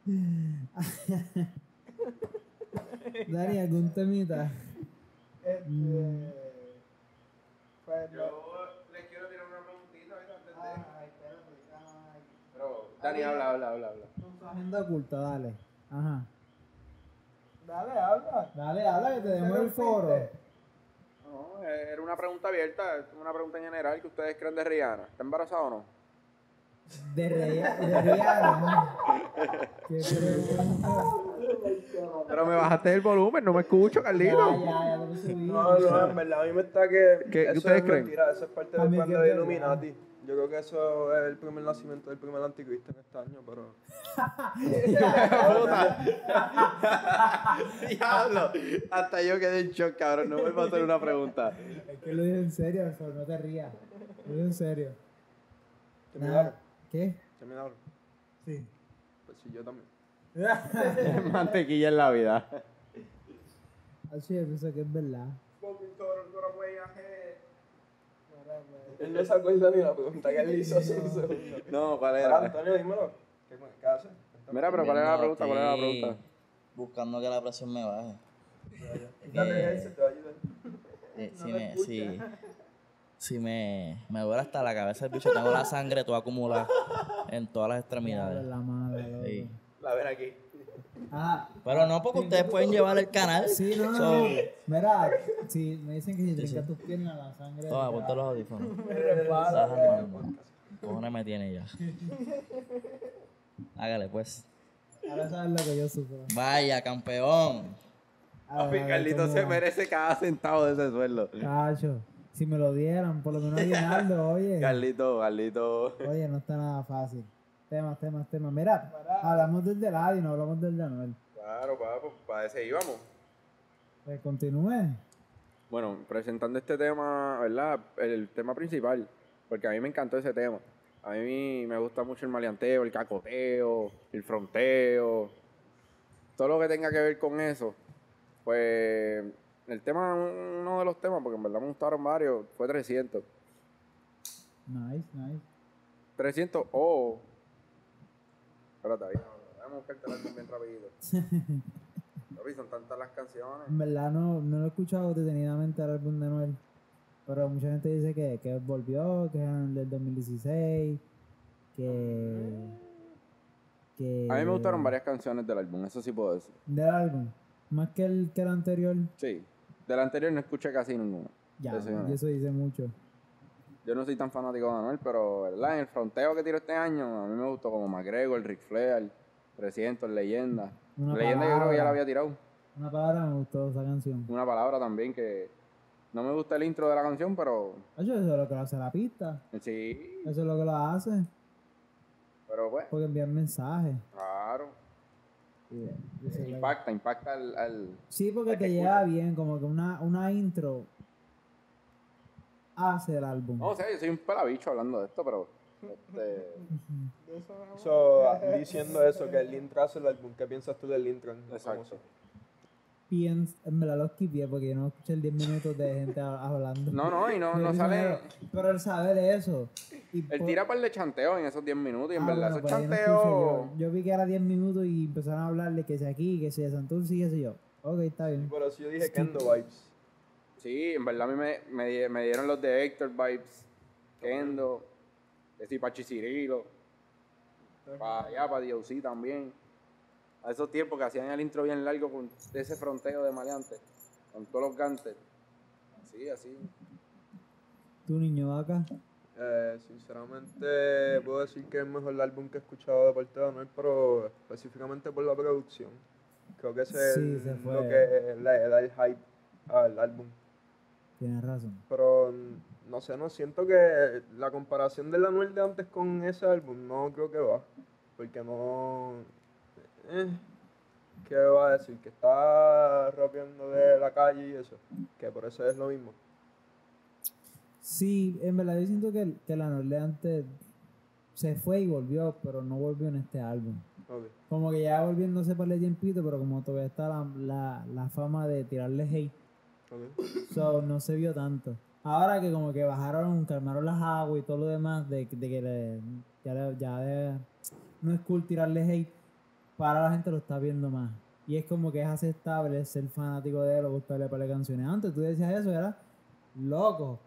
Dani, algún temita. Mm, Pues, no. les quiero tirar una preguntita antes Pero, Dani, habla, habla, habla, habla. agenda oculta, dale. Ajá. Dale, habla. Dale, habla que te demos el foro. No, eh, era una pregunta abierta, es una pregunta en general que ustedes creen de Rihanna. ¿Está embarazada o no? De, de Rihanna. Pregunta. Pero me bajaste el volumen, no me escucho, Carlito. ya, ya lo subí. No, no, en verdad, a mí me está que. ¿Qué- eso ustedes es creen? mentira, eso es parte del plan de. Illuminati. Yo creo que eso es el primer nacimiento del primer anticristo en este año, pero. Diablo, hasta yo quedé en shock, cabrón. No me va a hacer una pregunta. Es que lo dije en serio, no te rías. Lo dije en serio. Nada. ¿Qué? ¿Terminaron? Sí. Pues sí, yo también. Mantequilla en la vida. Así yo pienso que es verdad. Él no se acuerda ni la pregunta que él hizo hace un segundo. No, ¿cuál era? Antonio, dímelo. ¿Qué, qué haces? Mira, pero ¿cuál era la pregunta? ¿Cuál era la pregunta? Buscando que la presión me baje. Dale, Eh, él se te va a ayudar. Eh, si me, si, si me, me duele hasta la cabeza el bicho, tengo la sangre toda acumulada en todas las extremidades. la. Sí. La ven aquí. Ajá. Pero no porque ustedes pueden llevar el canal. Sí, no, no, So, no. Mira, si me dicen que si trinca tus piernas, la sangre. Toma, ponte los audífonos. Cojones me tiene ya. Hágale pues. Ahora sabes lo que yo sufro. Vaya, campeón. A ver, a ver Carlito se merece cada centavo de ese sueldo. Cacho, si me lo dieran, por lo menos aguinaldo, oye. Carlito, Carlito. Oye, no está nada fácil. Temas, temas, temas. Mira, hablamos del de Ladi, no hablamos del de Anuel. Claro, pues para ese íbamos. Pues continúe. Bueno, presentando este tema, ¿verdad? El tema principal, porque a mí me encantó ese tema. A mí me gusta mucho el maleanteo, el cacoteo, el fronteo, todo lo que tenga que ver con eso. Pues el tema, uno de los temas, porque en verdad me gustaron varios, fue 300. Nice, nice. 300 o... Espérate ahí, vamos a buscarte el álbum bien rapidito. Papi, son tantas las canciones. En verdad no, no lo he escuchado detenidamente el álbum de Anuel. Pero mucha gente dice que, que volvió, que es el del 2016, que... que A mí me gustaron varias canciones del álbum, eso sí puedo decir. Del álbum. Más que el, que el anterior. Sí. Del anterior no escuché casi ninguno. Ya, Eso y dice mucho. Yo no soy tan fanático de Anuel, pero ¿verdad? en el fronteo que tiró este año, a mí me gustó como McGregor, Rick Flair, 300, Leyenda. Una Leyenda yo creo que ya palabra. la había tirado. Una palabra me gustó esa canción. Una palabra también que no me gusta el intro de la canción, pero Hacho, eso es lo que lo hace la pista. sí, Eso es lo que lo hace. pero pues, Porque envían mensajes. claro. Impacta, impacta al, al- Sí, porque al te lleva bien, como que una, una intro hace el álbum. No sé, yo soy un pelabicho hablando de esto, pero este, So, diciendo eso, que el intro hace el álbum, ¿qué piensas tú del intro? en Exacto. famoso? Piens, en verdad lo esquivé porque yo no escuché el 10 minutos de gente ha- hablando. no, no, y no, no sale. Pero él sabe de eso. Él tira par de chanteo en esos 10 minutos y en Ah, verdad bueno, esos pues no chanteos. yo. Yo vi que era 10 minutos y empezaron a hablarle que si aquí, que si de Santurce y sé yo. Ok, está bien. Por eso yo dije Kendo Vibes. Sí, en verdad a mí me, me, di- me dieron los de Héctor Vibes, Kendo, de Pachi Cirilo, para allá, para DOC también. A esos tiempos que hacían el intro bien largo con ese fronteo de maleante, con todos los gantes. Así, así. Tu niño vaca. Eh, sinceramente, puedo decir que es el mejor álbum que he escuchado de parte de Anuel, pero específicamente por la producción. Creo que ese Sí, es lo que le da el hype al álbum. Tienes razón. Pero no sé, no siento que la comparación del Anuel de antes con ese álbum no creo que va. Porque no. eh, ¿Qué va a decir? Que está rapeando de la calle y eso. Que por eso es lo mismo. Sí, en verdad yo siento que, que la Norle antes se fue y volvió, pero no volvió en este álbum. Ok. Como que ya volviéndose para el tiempito, pero como todavía está la, la, la fama de tirarle hate, ok. so, no se vio tanto. Ahora que como que bajaron, calmaron las aguas y todo lo demás, de, de que le- ya, le- ya de- no es cool tirarle hate, para la gente lo está viendo más. Y es como que es aceptable ser fanático de él o gustarle para canciones. Antes tú decías eso, era loco.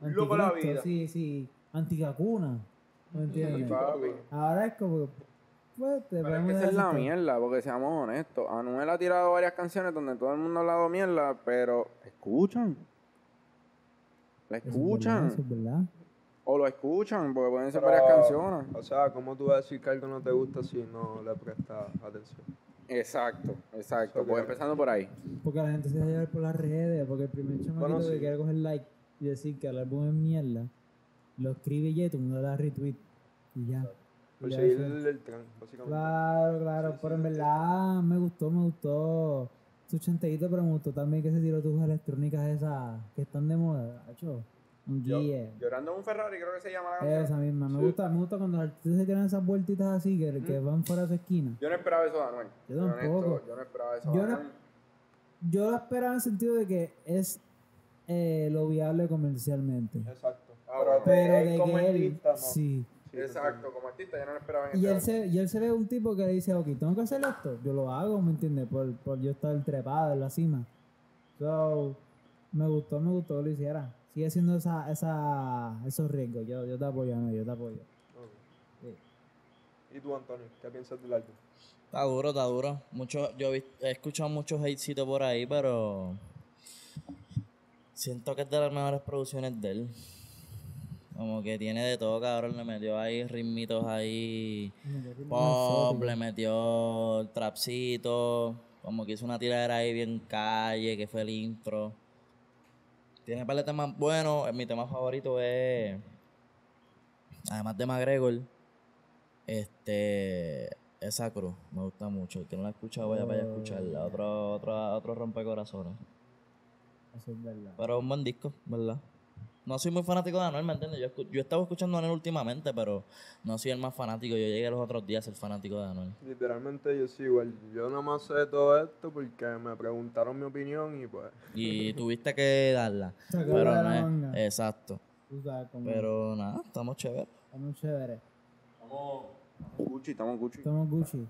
Loco la vida. Sí, sí. Anticacuna. ¿No entiendes? Ahora es como, pues, te Pero es podemos que esa es la que- mierda, porque seamos honestos. Anuel ha tirado varias canciones donde todo el mundo ha hablado mierda, pero escuchan. La Eso es verdad, escuchan. eso es verdad. O lo escuchan, porque pueden ser Pero, varias canciones. O sea, ¿cómo tú vas a decir que algo no te gusta si no le prestas atención? Exacto, exacto. Pues empezando por ahí. Porque la gente se deja llevar por las redes, porque el primer chamaquito Bueno, que sí. quiere coger like y decir que el álbum es mierda, lo escribe y ya, y todo el mundo le da retweet y ya. Por seguir el, el tren, básicamente. Claro, claro, Sí, pero sí, en verdad me gustó, me gustó su chanteíto, pero me gustó también que se tiró tus electrónicas esas que están de moda, hacho. Un Yo- G, llorando en un Ferrari, creo que se llama la canción. esa misma, me Sí. gusta, me gusta cuando los artistas se tiran esas vueltitas así que, que van fuera de su esquina. Yo no esperaba eso de Anuel. Yo tampoco. honesto, yo no esperaba eso Yo de no-. Yo lo esperaba en el sentido de que es eh, lo viable comercialmente. Exacto. Ah, pero de como que él, artista, no. sí. Sí, Exacto, como artista yo no lo esperaba en Y él, se, y él se ve un tipo que le dice, ok, tengo que hacer esto, yo lo hago, ¿me entiendes? Por, por yo estar trepado en la cima. So, me gustó, me gustó que lo hiciera. Sigue haciendo esa, esa, esos riesgos, yo, yo te apoyo, no, yo te apoyo. Sí. ¿Y tú, Antonio? ¿Qué piensas del álbum? Está duro, está duro. Mucho, yo he escuchado muchos hatecitos por ahí, pero siento que es de las mejores producciones de él. Como que tiene de todo, cabrón. Le metió ahí ritmitos ahí. Pop, le metió el trapcito. Como que hizo una tiradera ahí bien calle, que fue el intro. Tiene un par de temas buenos. Mi tema favorito es. Además de McGregor. Este. Esa cruz. Me gusta mucho. El que no la ha escuchado, vaya a escucharla. Otro, otro, otro rompecorazones. Eso es verdad. Pero es un buen disco, ¿verdad? No soy muy fanático de Anuel, ¿me entiendes? Yo, escu- yo he estado escuchando a Anuel últimamente, pero no soy el más fanático. Yo llegué los otros días a ser fanático de Anuel. Literalmente yo sí, igual. Yo nada más sé todo esto porque me preguntaron mi opinión y pues. Y tuviste que darla. Pero no es-. Exacto. Pero nada, estamos chéveres. está muy chévere. Estamos Gucci, estamos Gucci. Estamos Gucci.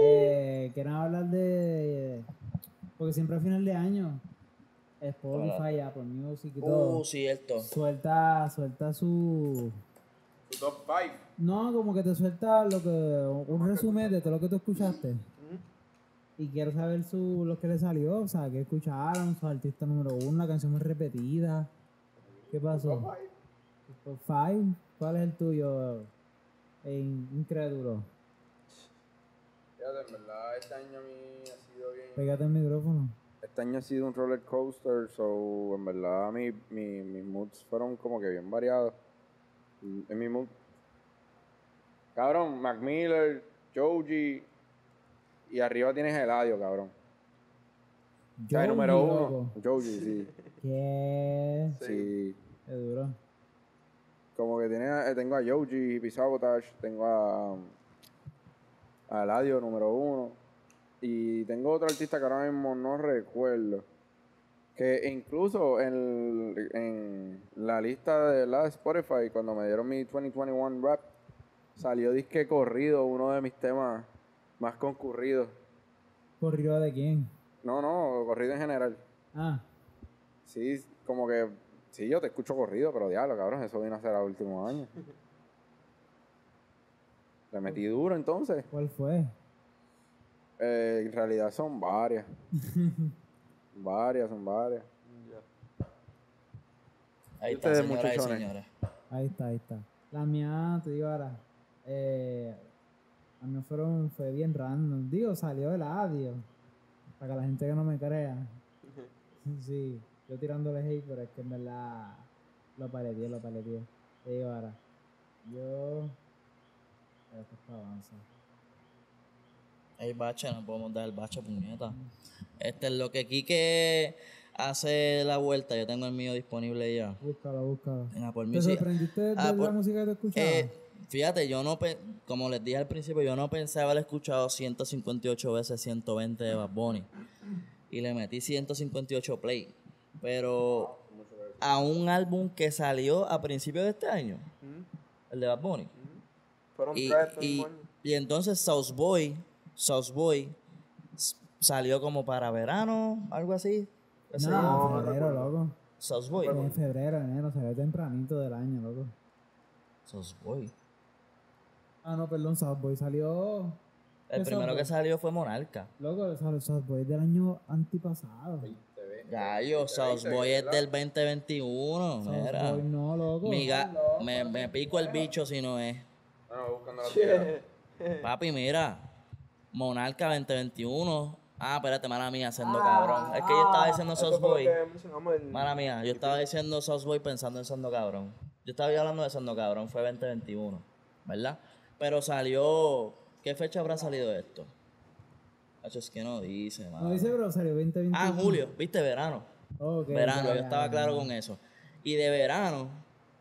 Eh, ¿Quieren hablar de...? Porque siempre a final de año, Spotify, Apple Music y todo, Uh, cierto. suelta, suelta su... Tu top 5. No, como que te suelta lo que un resumen de todo lo que tú escuchaste. Y quiero saber su, lo que le salió, o sea, qué escucharon, su artista número uno, la canción más repetida. ¿Qué pasó? Top five. ¿Cuál es el tuyo? En incrédulo. Fíjate, en verdad, este año a mí ha sido bien. Pégate el micrófono. Este año ha sido un roller coaster, so en verdad mi, mi, mis moods fueron como que bien variados. Mm, En mi mood. Cabrón, Mac Miller, Joji y arriba tienes Eladio, cabrón. O sea, el Joji, número uno. Joji, sí. ¿Qué? sí. Qué duro. Como que tiene, eh, tengo a Yoji, Hippie Sabotage, tengo a, um, a Eladio número uno. Y tengo otro artista que ahora mismo no recuerdo. Que incluso en, en la lista de la Spotify, cuando me dieron mi 2021 rap, salió disque corrido, uno de mis temas más concurridos. ¿Corrido de quién? No, no, corrido en general. Ah, Sí, como que, sí, yo te escucho corrido, pero diablo, cabrón, eso vino a ser a últimos años. Le metí duro entonces. ¿cuál fue? Eh, en realidad son varias. varias, son varias. Ahí ¿Y está, y muchachones? señores. Ahí está, ahí está. La mía, te digo ahora, eh, a mí fueron, fue bien random. Digo, salió el audio. Para que la gente que no me crea. Sí, yo tirándole hate, pero es que en verdad lo paleteé, lo paleteé. Te digo ahora, yo... Esto es para avanzar. Hay bache, no podemos dar el bache, puñeta. Este es lo que Quique hace la vuelta. Yo tengo el mío disponible ya. Búscalo, búscalo. En Apple ¿Te sorprendiste de Ah, la música que escuchabas? Eh, fíjate, yo no, pe- como les dije al principio, yo no pensé haber escuchado 158 veces 120 de Bad Bunny. Y le metí 158 play. Pero a un álbum que salió a principios de este año, el de Bad Bunny. Fueron Y, tres y, y entonces South Boy, South Boy salió como para verano, algo así. Ese no, en febrero, loco. South Boy. En febrero, enero, salió tempranito del año, loco. South Boy. Ah, no, perdón, Southboy salió... El ¿Qué primero South que Boy? salió fue Monarca. Loco, salió Southboy del año antipasado. Gallo, South Boy es del 2021. Mira. Southboy no, loco. Mi ga- me, me pico el bicho si no es. No, buscando la tierra. Papi, mira. Monarca 2021. Ah, espérate, mala mía, siendo cabrón. Es que yo estaba diciendo Esto South fue lo Boy. que mencionamos el- Mala mía, yo estaba diciendo South Boy pensando en siendo cabrón. Yo estaba hablando de siendo cabrón, fue 2021, ¿verdad? Pero salió. ¿Qué fecha habrá salido esto? Hacho, es que no dice, No mano. dice, pero salió 2021. Ah, en julio, viste, verano. Verano, yo estaba claro con eso. Y de verano,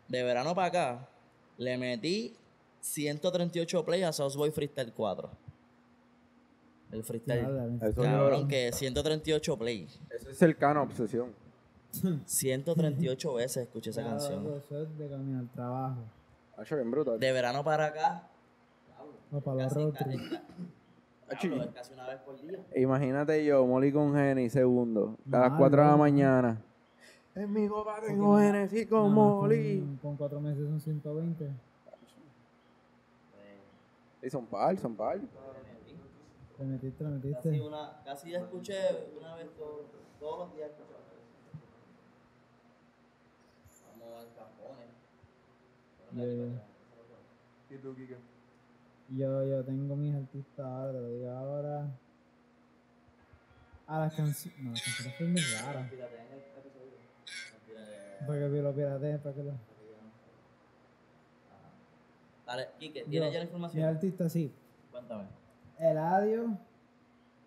de verano para acá, le metí 138 play a South Boy Freestyle 4. El freestyle. Diablo, Eso Cabrón, que 138 play. Eso es cercano a obsesión. 138 veces escuché esa claro, canción. Eso es de camino al trabajo. Hacho, bien brutal. De verano para acá, O para casi, road. Diablo, es casi una vez por día. Imagínate yo, Molly con Geni, segundo, a las Mal, 4 de la mañana. En mi copa tengo Genesis con Nada Molly. Con, con cuatro meses son 120. Sí, son par, son par. Te metiste, te Casi, metiste. una, casi ya escuché una vez todo- todos los días. escuchaba. Vamos al ¿Y tú, Kike? yo, yo tengo mis artistas ahora, te lo digo ahora. A las canciones. No, las canciones son muy raras. Para que lo pirateen, para que lo. Dale, Quique, ¿tienes ya la Mi información? artista, sí. Cuéntame. Eladio.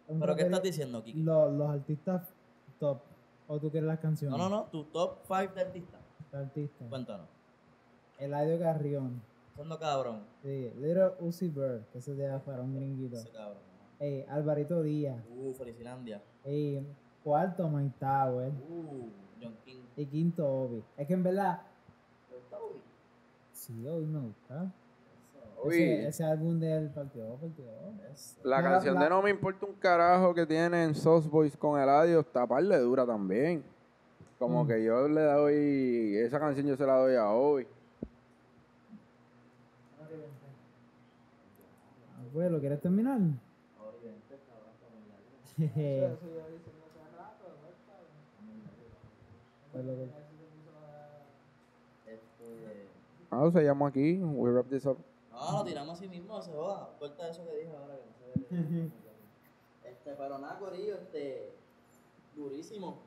¿Pero qué estás diciendo, Quique? Los, los artistas top. ¿O tú quieres las canciones? No, no, no, tu top 5 de artistas. Los artistas. Cuéntanos. Eladio Carrión. Siendo cabrón. Sí. Little Uzi Bird, que ese de afuera, un gringuito. Ese cabrón. Ey, Alvarito Díaz. Uh, Felicilandia. Ey, cuarto Mike Tower. Uh, John King. Y quinto Obi. Es que en verdad, ¿Te gusta Ubi? sí, Obi me gusta. Ese, ese álbum del partido, partido. Eso. la canción la- de No me importa un carajo que tienen Sauce Boys con Eladio está par de dura también. Como Mm. que yo le doy, esa canción yo se la doy a ¿quieres terminar? Jeje. Pues lo que- Este... Ah, se llama aquí, we wrap this up. No, lo tiramos así mismo, se joda. Corta eso que dije ahora que no se ve. Este, pero nada, Corillo, este, durísimo.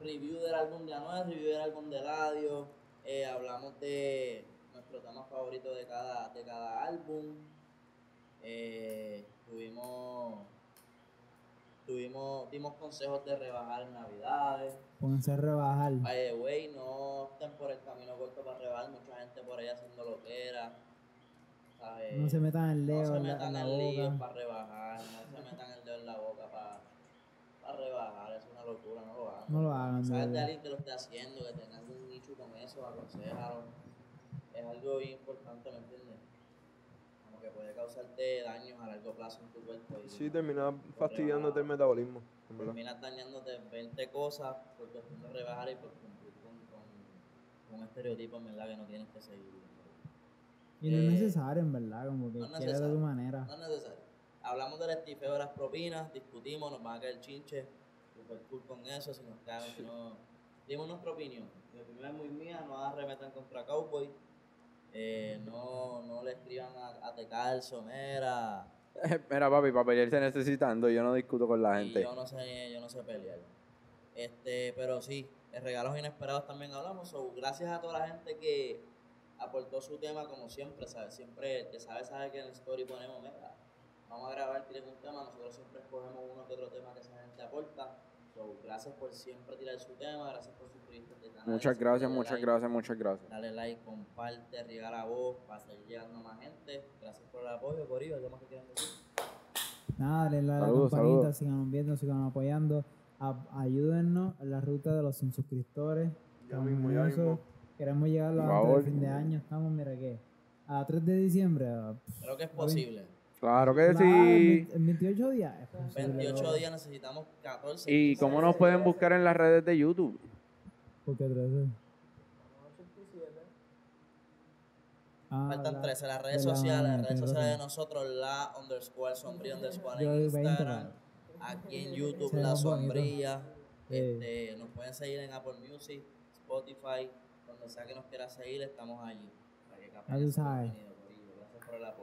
Review del álbum de Anuel, review del álbum de Ladio. Eh, hablamos de nuestro tema favorito de cada, de cada álbum. Eh, tuvimos, tuvimos, dimos consejos de rebajar en Navidades. Pónganse a rebajar. By the way, no estén por el camino corto para rebajar. Mucha gente por ahí haciendo lo que era. ¿Sabes? No se metan el No dedo se en la, metan en la el para rebajar, no se metan el dedo en la boca para, para rebajar, es una locura, no lo hagan. No lo hagan, Sabes de alguien que lo esté haciendo, que tenga algún nicho con eso, aconsejalo. Es algo bien importante, ¿me entiendes? Como que puede causarte daños a largo plazo en tu cuerpo. Y Sí, termina fastidiándote el metabolismo, terminas dañándote 20 cosas por cuestión de rebajar y por cumplir con, con, con un estereotipo en verdad que no tienes que seguir. Y no es Eh, necesario, en verdad, como que no es quiera de necesario. tu manera. No es necesario. Hablamos del estifeo de las propinas, discutimos, nos van a caer chinche, super cool con eso, si nos caen, si no. Dimos nuestra opinión. Mi opinión es muy mía, no arremetan contra Cowboy. Eh, no, no le escriban a, a Tecalzo, mera. Mira, papi, para pelear se necesitando, yo no discuto con la Y gente. yo no sé, yo no sé pelear. Este, pero sí, regalos inesperados también hablamos. So, gracias a toda la gente que aportó su tema como siempre, ¿sabes? Siempre, te sabes, sabes que en el story ponemos, mira, vamos a grabar, tiren un tema, nosotros siempre escogemos uno que otro tema que esa gente aporta. So, gracias por siempre tirar su tema, gracias por suscribirte al canal. Muchas gracias, dale muchas like, gracias, muchas gracias. Dale like, comparte, riega la voz para seguir llegando más gente. Gracias por el apoyo, Corillo, ¿algo más que quieran decir? Nada, denle a la campanita, saludos. sigan viendo, sigan apoyando. A- ayúdennos en la ruta de los 100 suscriptores. Ya mismo, ya mismo. Queremos llegarlo Por antes del fin de año. Estamos, mira qué. A 3 de diciembre. pff, Creo que es posible. Claro que claro, sí. En 28 días. es posible, 28 loco. días necesitamos 14. ¿Y cómo nos pueden buscar en las redes de YouTube? ¿Por qué 13? Ah, Faltan la- 13 las redes de la- sociales, las redes sociales de nosotros, la underscore sombría underscore en doy 20 Instagram, aquí en YouTube, la sombría. Este, nos pueden seguir en Apple Music, Spotify, donde sea que nos quiera seguir, estamos allí. Para que corillo. Gracias por el apoyo.